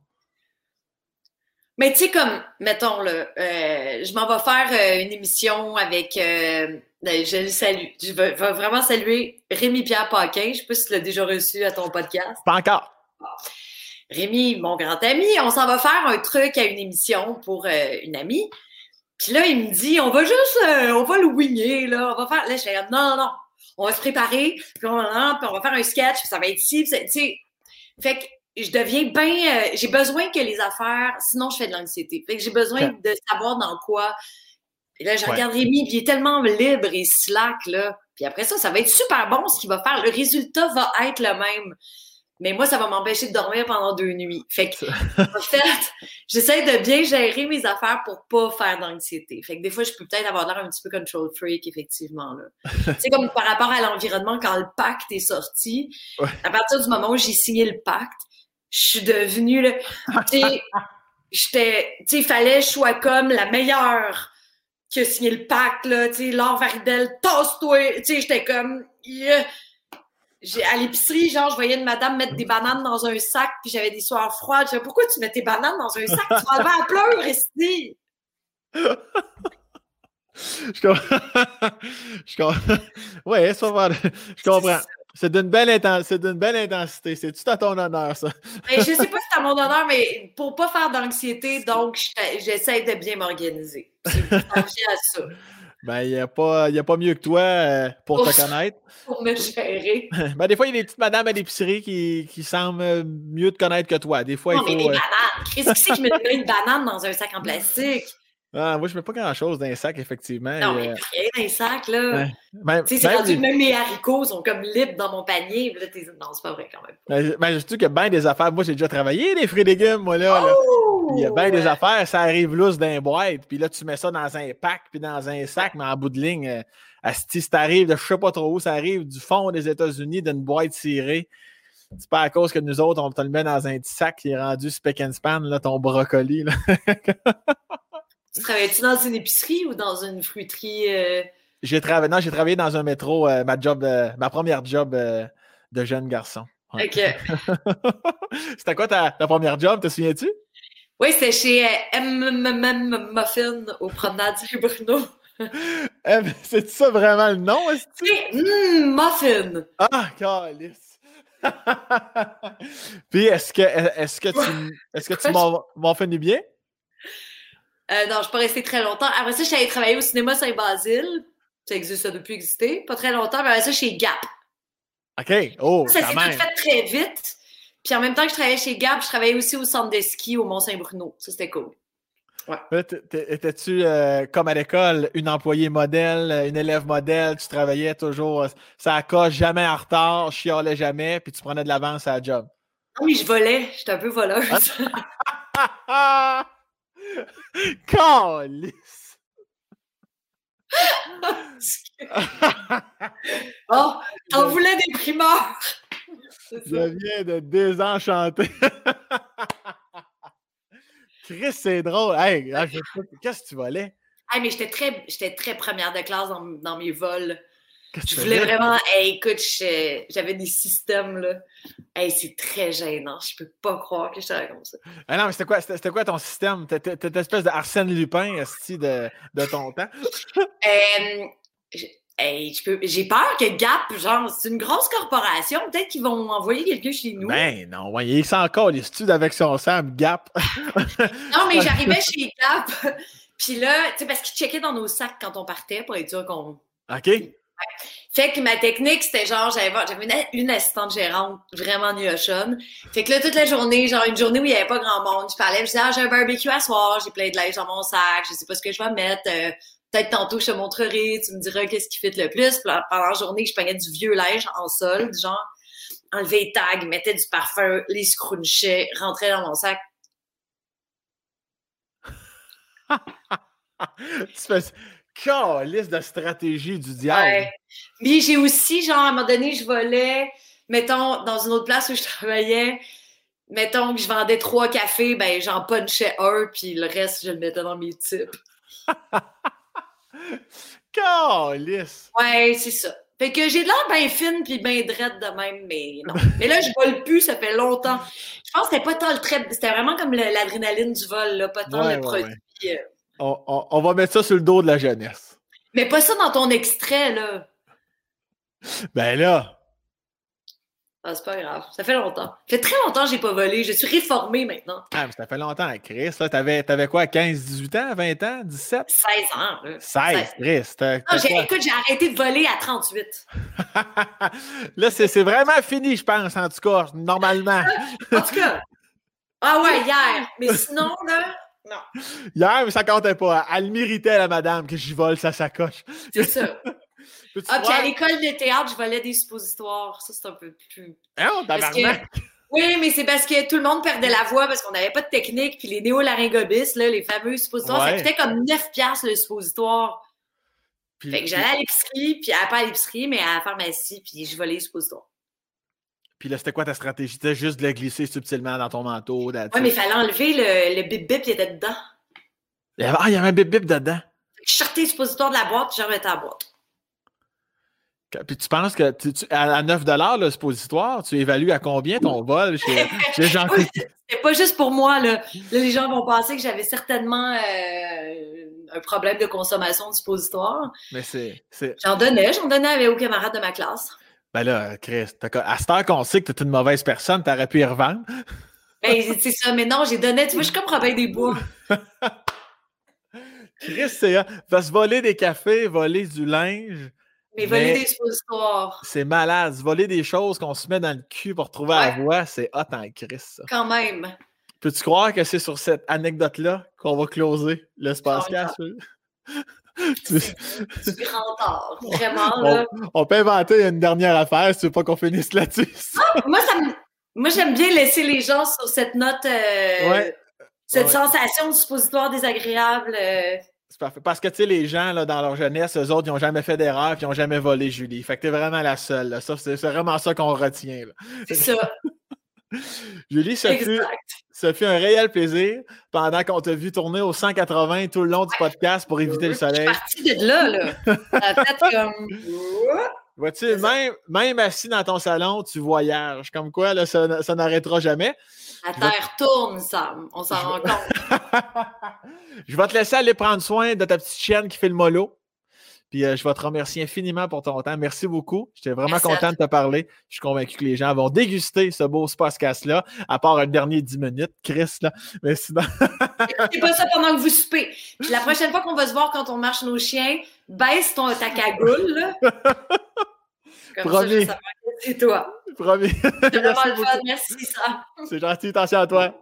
Mais tu sais, comme, mettons, là, euh, je m'en vais faire euh, une émission avec. Euh, ben, je le salue. Je veux, vraiment saluer Rémi-Pierre Paquin. Je ne sais pas si tu l'as déjà reçu à ton podcast. Pas encore. Rémi, mon grand ami, on s'en va faire un truc à une émission pour une amie. Puis là, il me dit, on va juste, on va le wigner, là. On va faire. Là, je non, non, non on va se préparer, puis on, va faire un sketch, puis ça va être ci, tu sais. Fait que je deviens bien. Euh, j'ai besoin que les affaires, sinon je fais de l'anxiété. Fait que j'ai besoin de savoir dans quoi. Et là, je regarde Rémi, puis il est tellement libre et slack, là. Puis après ça, ça va être super bon ce qu'il va faire. Le résultat va être le même. Mais moi, ça va m'empêcher de dormir pendant deux nuits. Fait que, en fait, j'essaie de bien gérer mes affaires pour pas faire d'anxiété. Fait que des fois, je peux peut-être avoir l'air un petit peu control freak, effectivement. C'est comme par rapport à l'environnement, quand le pacte est sorti, à partir du moment où j'ai signé le pacte, je suis devenue, là, j'étais, tu sais, il fallait que je sois comme la meilleure qui a signé le pacte, là, tu sais, Laure Varidel, tasse-toi, tu sais, j'étais comme, à l'épicerie, genre, je voyais une madame mettre des bananes dans un sac, puis j'avais des soirs froides. Je disais, pourquoi tu mets tes bananes dans un sac? Tu vas à pleurer, ici! je comprends. je comprends. Ouais. Je comprends. C'est d'une belle, belle, intensité. C'est tout à ton honneur, ça? mais je sais pas si c'est à mon honneur, mais pour pas faire d'anxiété, donc j'essaie de bien m'organiser. Je à ça. Ben, il n'y a, pas, a pas mieux que toi euh, pour te connaître. Pour me gérer. ben, des fois, il y a des petites madames à l'épicerie qui, qui semblent mieux te connaître que toi. Des fois, non, il faut. Mais des euh, bananes. Qu'est-ce que c'est que je mets une banane dans un sac en plastique? Ah, moi, je mets pas grand-chose dans un sac, effectivement. Non, mais euh, rien dans un sac, là. Ben, tu sais, c'est rendu même mes haricots sont comme libres dans mon panier. Là, non, c'est pas vrai quand même. Ben, ben je y a bien des affaires. Moi, j'ai déjà travaillé des fruits et légumes, moi, là. Oh! Il y a bien des affaires, ça arrive lousse d'un boîte. Puis là, tu mets ça dans un pack, puis dans un sac, mais en bout de ligne, euh, si ça arrive de je sais pas trop où, ça arrive du fond des États-Unis d'une boîte cirée. C'est pas à cause que nous autres, on te le met dans un petit sac qui est rendu spec and span, là, ton brocoli. Là. Tu travaillais-tu dans une épicerie ou dans une fruiterie? Euh? J'ai travaillé, non, j'ai travaillé dans un métro, euh, ma job, ma première job euh, de jeune garçon. OK. c'était quoi ta, première job, te souviens-tu? Oui, c'était chez M Muffin au promenade du Bruno. c'est ça vraiment le nom, est-ce que? Muffin. Ah, calice. Puis est-ce que est-ce que tu est-ce que tu m'en fais du bien? Euh, non, je suis pas restée très longtemps. Après ça, je suis allée travailler au cinéma Saint-Basile. Ça existe, ça depuis exister. Pas très longtemps, mais après ça, chez Gap. OK. Oh, ça s'est tout fait très vite. Puis en même temps que je travaillais chez Gap, je travaillais aussi au centre de ski au Mont-Saint-Bruno. Ça, c'était cool. Ouais. Étais-tu, euh, comme à l'école, une employée modèle, une élève modèle? Tu travaillais toujours, ça coche jamais en retard, chialais jamais, puis tu prenais de l'avance à la job? Oui, je volais. J'étais un peu voleuse. Calice! oh, t'en voulais des primeurs! Je viens de désenchanter. Chris, c'est drôle. Hey, ah, qu'est-ce que tu volais? Hey, mais j'étais très, très première de classe dans, dans mes vols. Je voulais vraiment. écoute, j'avais des systèmes, là. Hey, c'est très gênant. Je peux pas croire que je t'avais comme ça. Ah non, mais c'était quoi, c'était, quoi ton système? T'étais une espèce de Arsène Lupin, de, de ton temps? euh, j'ai peur que Gap, genre, c'est une grosse corporation. Peut-être qu'ils vont envoyer quelqu'un chez nous. Ben non, il est encore les études avec son Sam, Gap. non, mais j'arrivais chez Gap. Puis là, tu sais, parce qu'ils checkaient dans nos sacs quand on partait pour être sûr qu'on. OK. Fait que ma technique, c'était genre, j'avais une, assistante gérante vraiment niochonne. Fait que là, toute la journée, genre une journée où il n'y avait pas grand monde, je parlais, je disais, ah, j'ai un barbecue à soir, j'ai plein de linge dans mon sac, je sais pas ce que je vais mettre. Euh, peut-être tantôt, je te montrerai, tu me diras qu'est-ce qui fit le plus. pendant la journée, je prenais du vieux linge en solde, genre, enlever les tags, mettais du parfum, les scrunchais, rentrais dans mon sac. tu fais liste de stratégie du diable. Ouais. Mais j'ai aussi, genre, à un moment donné, je volais, mettons, dans une autre place où je travaillais, mettons que je vendais trois cafés, ben j'en punchais un, puis le reste, je le mettais dans mes types. Calice! Ouais, c'est ça. Fait que j'ai de l'air bien fine puis bien drette de même, mais non. Mais là, je vole plus, ça fait longtemps. Je pense que c'était pas tant le trait, c'était vraiment comme l'adrénaline du vol, là, pas tant le produit. Euh, on, va mettre ça sur le dos de la jeunesse. Mais pas ça dans ton extrait, là. Ben là. Ah, c'est pas grave. Ça fait longtemps. Ça fait très longtemps que j'ai pas volé. Je suis réformé maintenant. Ah, mais ça fait longtemps, Chris. Là, t'avais, t'avais quoi, 15, 18 ans, 20 ans, 17? 16 ans. Là. 16, Chris. Non, écoute, j'ai arrêté de voler à 38. là, c'est, c'est vraiment fini, je pense, en tout cas, normalement. en tout cas. Ah ouais, hier. Mais sinon, là, non. Hier, mais ça comptait pas. Elle méritait, la madame, que j'y vole sa sacoche. C'est ça. ah, puis à l'école de théâtre, je volais des suppositoires. Ça, c'est un peu plus. Ah, que... Oui, mais c'est parce que tout le monde perdait la voix parce qu'on n'avait pas de technique. Puis les néolaryngobis, là, les fameux suppositoires, ça coûtait comme 9$ le suppositoire. fait que j'allais à l'épicerie, puis pas à l'épicerie, mais à la pharmacie, puis je volais les suppositoires. Puis là, c'était quoi ta stratégie? C'était juste de le glisser subtilement dans ton manteau? Oui, mais il fallait enlever le, le bip-bip qui était dedans. Ah, il y avait un bip-bip dedans. Je sortais le suppositoire de la boîte, je remettais la boîte. Puis tu penses que tu, à 9 le suppositoire, tu évalues à combien ton vol chez, chez Jean C'est pas juste pour moi. Là. les gens vont penser que j'avais certainement euh, un problème de consommation de suppositoire. Mais c'est. J'en donnais, j'en donnais aux camarades de ma classe. Ben là, Chris, à cette heure qu'on sait que tu es une mauvaise personne, tu aurais pu y revendre. Ben, c'est ça, mais non, j'ai donné. Tu vois, je suis comme Robin des Bois. Chris, c'est. Va se voler des cafés, voler du linge. Mais voler des suppositoires. C'est malade. Voler des choses qu'on se met dans le cul pour trouver la voix, c'est hot en Chris, ça. Quand même. Peux-tu croire que c'est sur cette anecdote-là qu'on va closer le Spacecast? grand vraiment. Là. On, peut inventer une dernière affaire si tu veux pas qu'on finisse là-dessus. Ah, moi, moi j'aime bien laisser les gens sur cette note, euh, cette sensation de suppositoire désagréable. Euh. C'est parfait. Parce que, tu sais, les gens, là, dans leur jeunesse, eux autres, ils n'ont jamais fait d'erreur puis ils n'ont jamais volé Julie. Fait que t'es vraiment la seule. C'est vraiment ça qu'on retient. C'est ça. Julie, ça fut, un réel plaisir pendant qu'on t'a vu tourner au 180 tout le long du podcast pour éviter le soleil. Je suis partie de là, là. comme... Vois-tu, même, même assis dans ton salon, tu voyages. Comme quoi, là, ça, ça n'arrêtera jamais. La terre tourne, Sam. On s'en rend compte. je vais te laisser aller prendre soin de ta petite chienne qui fait le mollo. Puis euh, je vais te remercier infiniment pour ton temps. Merci beaucoup. J'étais vraiment content de te parler. Je suis convaincu que les gens vont déguster ce beau podcast-là, à part un dernier 10 minutes, Chris, là. Mais sinon. C'est pas ça pendant que vous soupez. Puis la prochaine fois qu'on va se voir quand on marche nos chiens, baisse ton, ta cagoule, là. Comme Promis. ça, c'est toi. Promis. Fun. Merci, ça. C'est gentil. Attention à toi.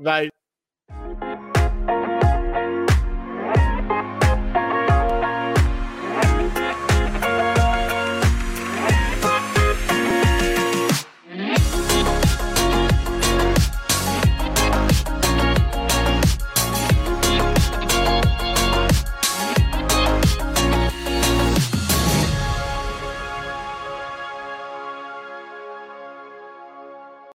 Bye. Bye.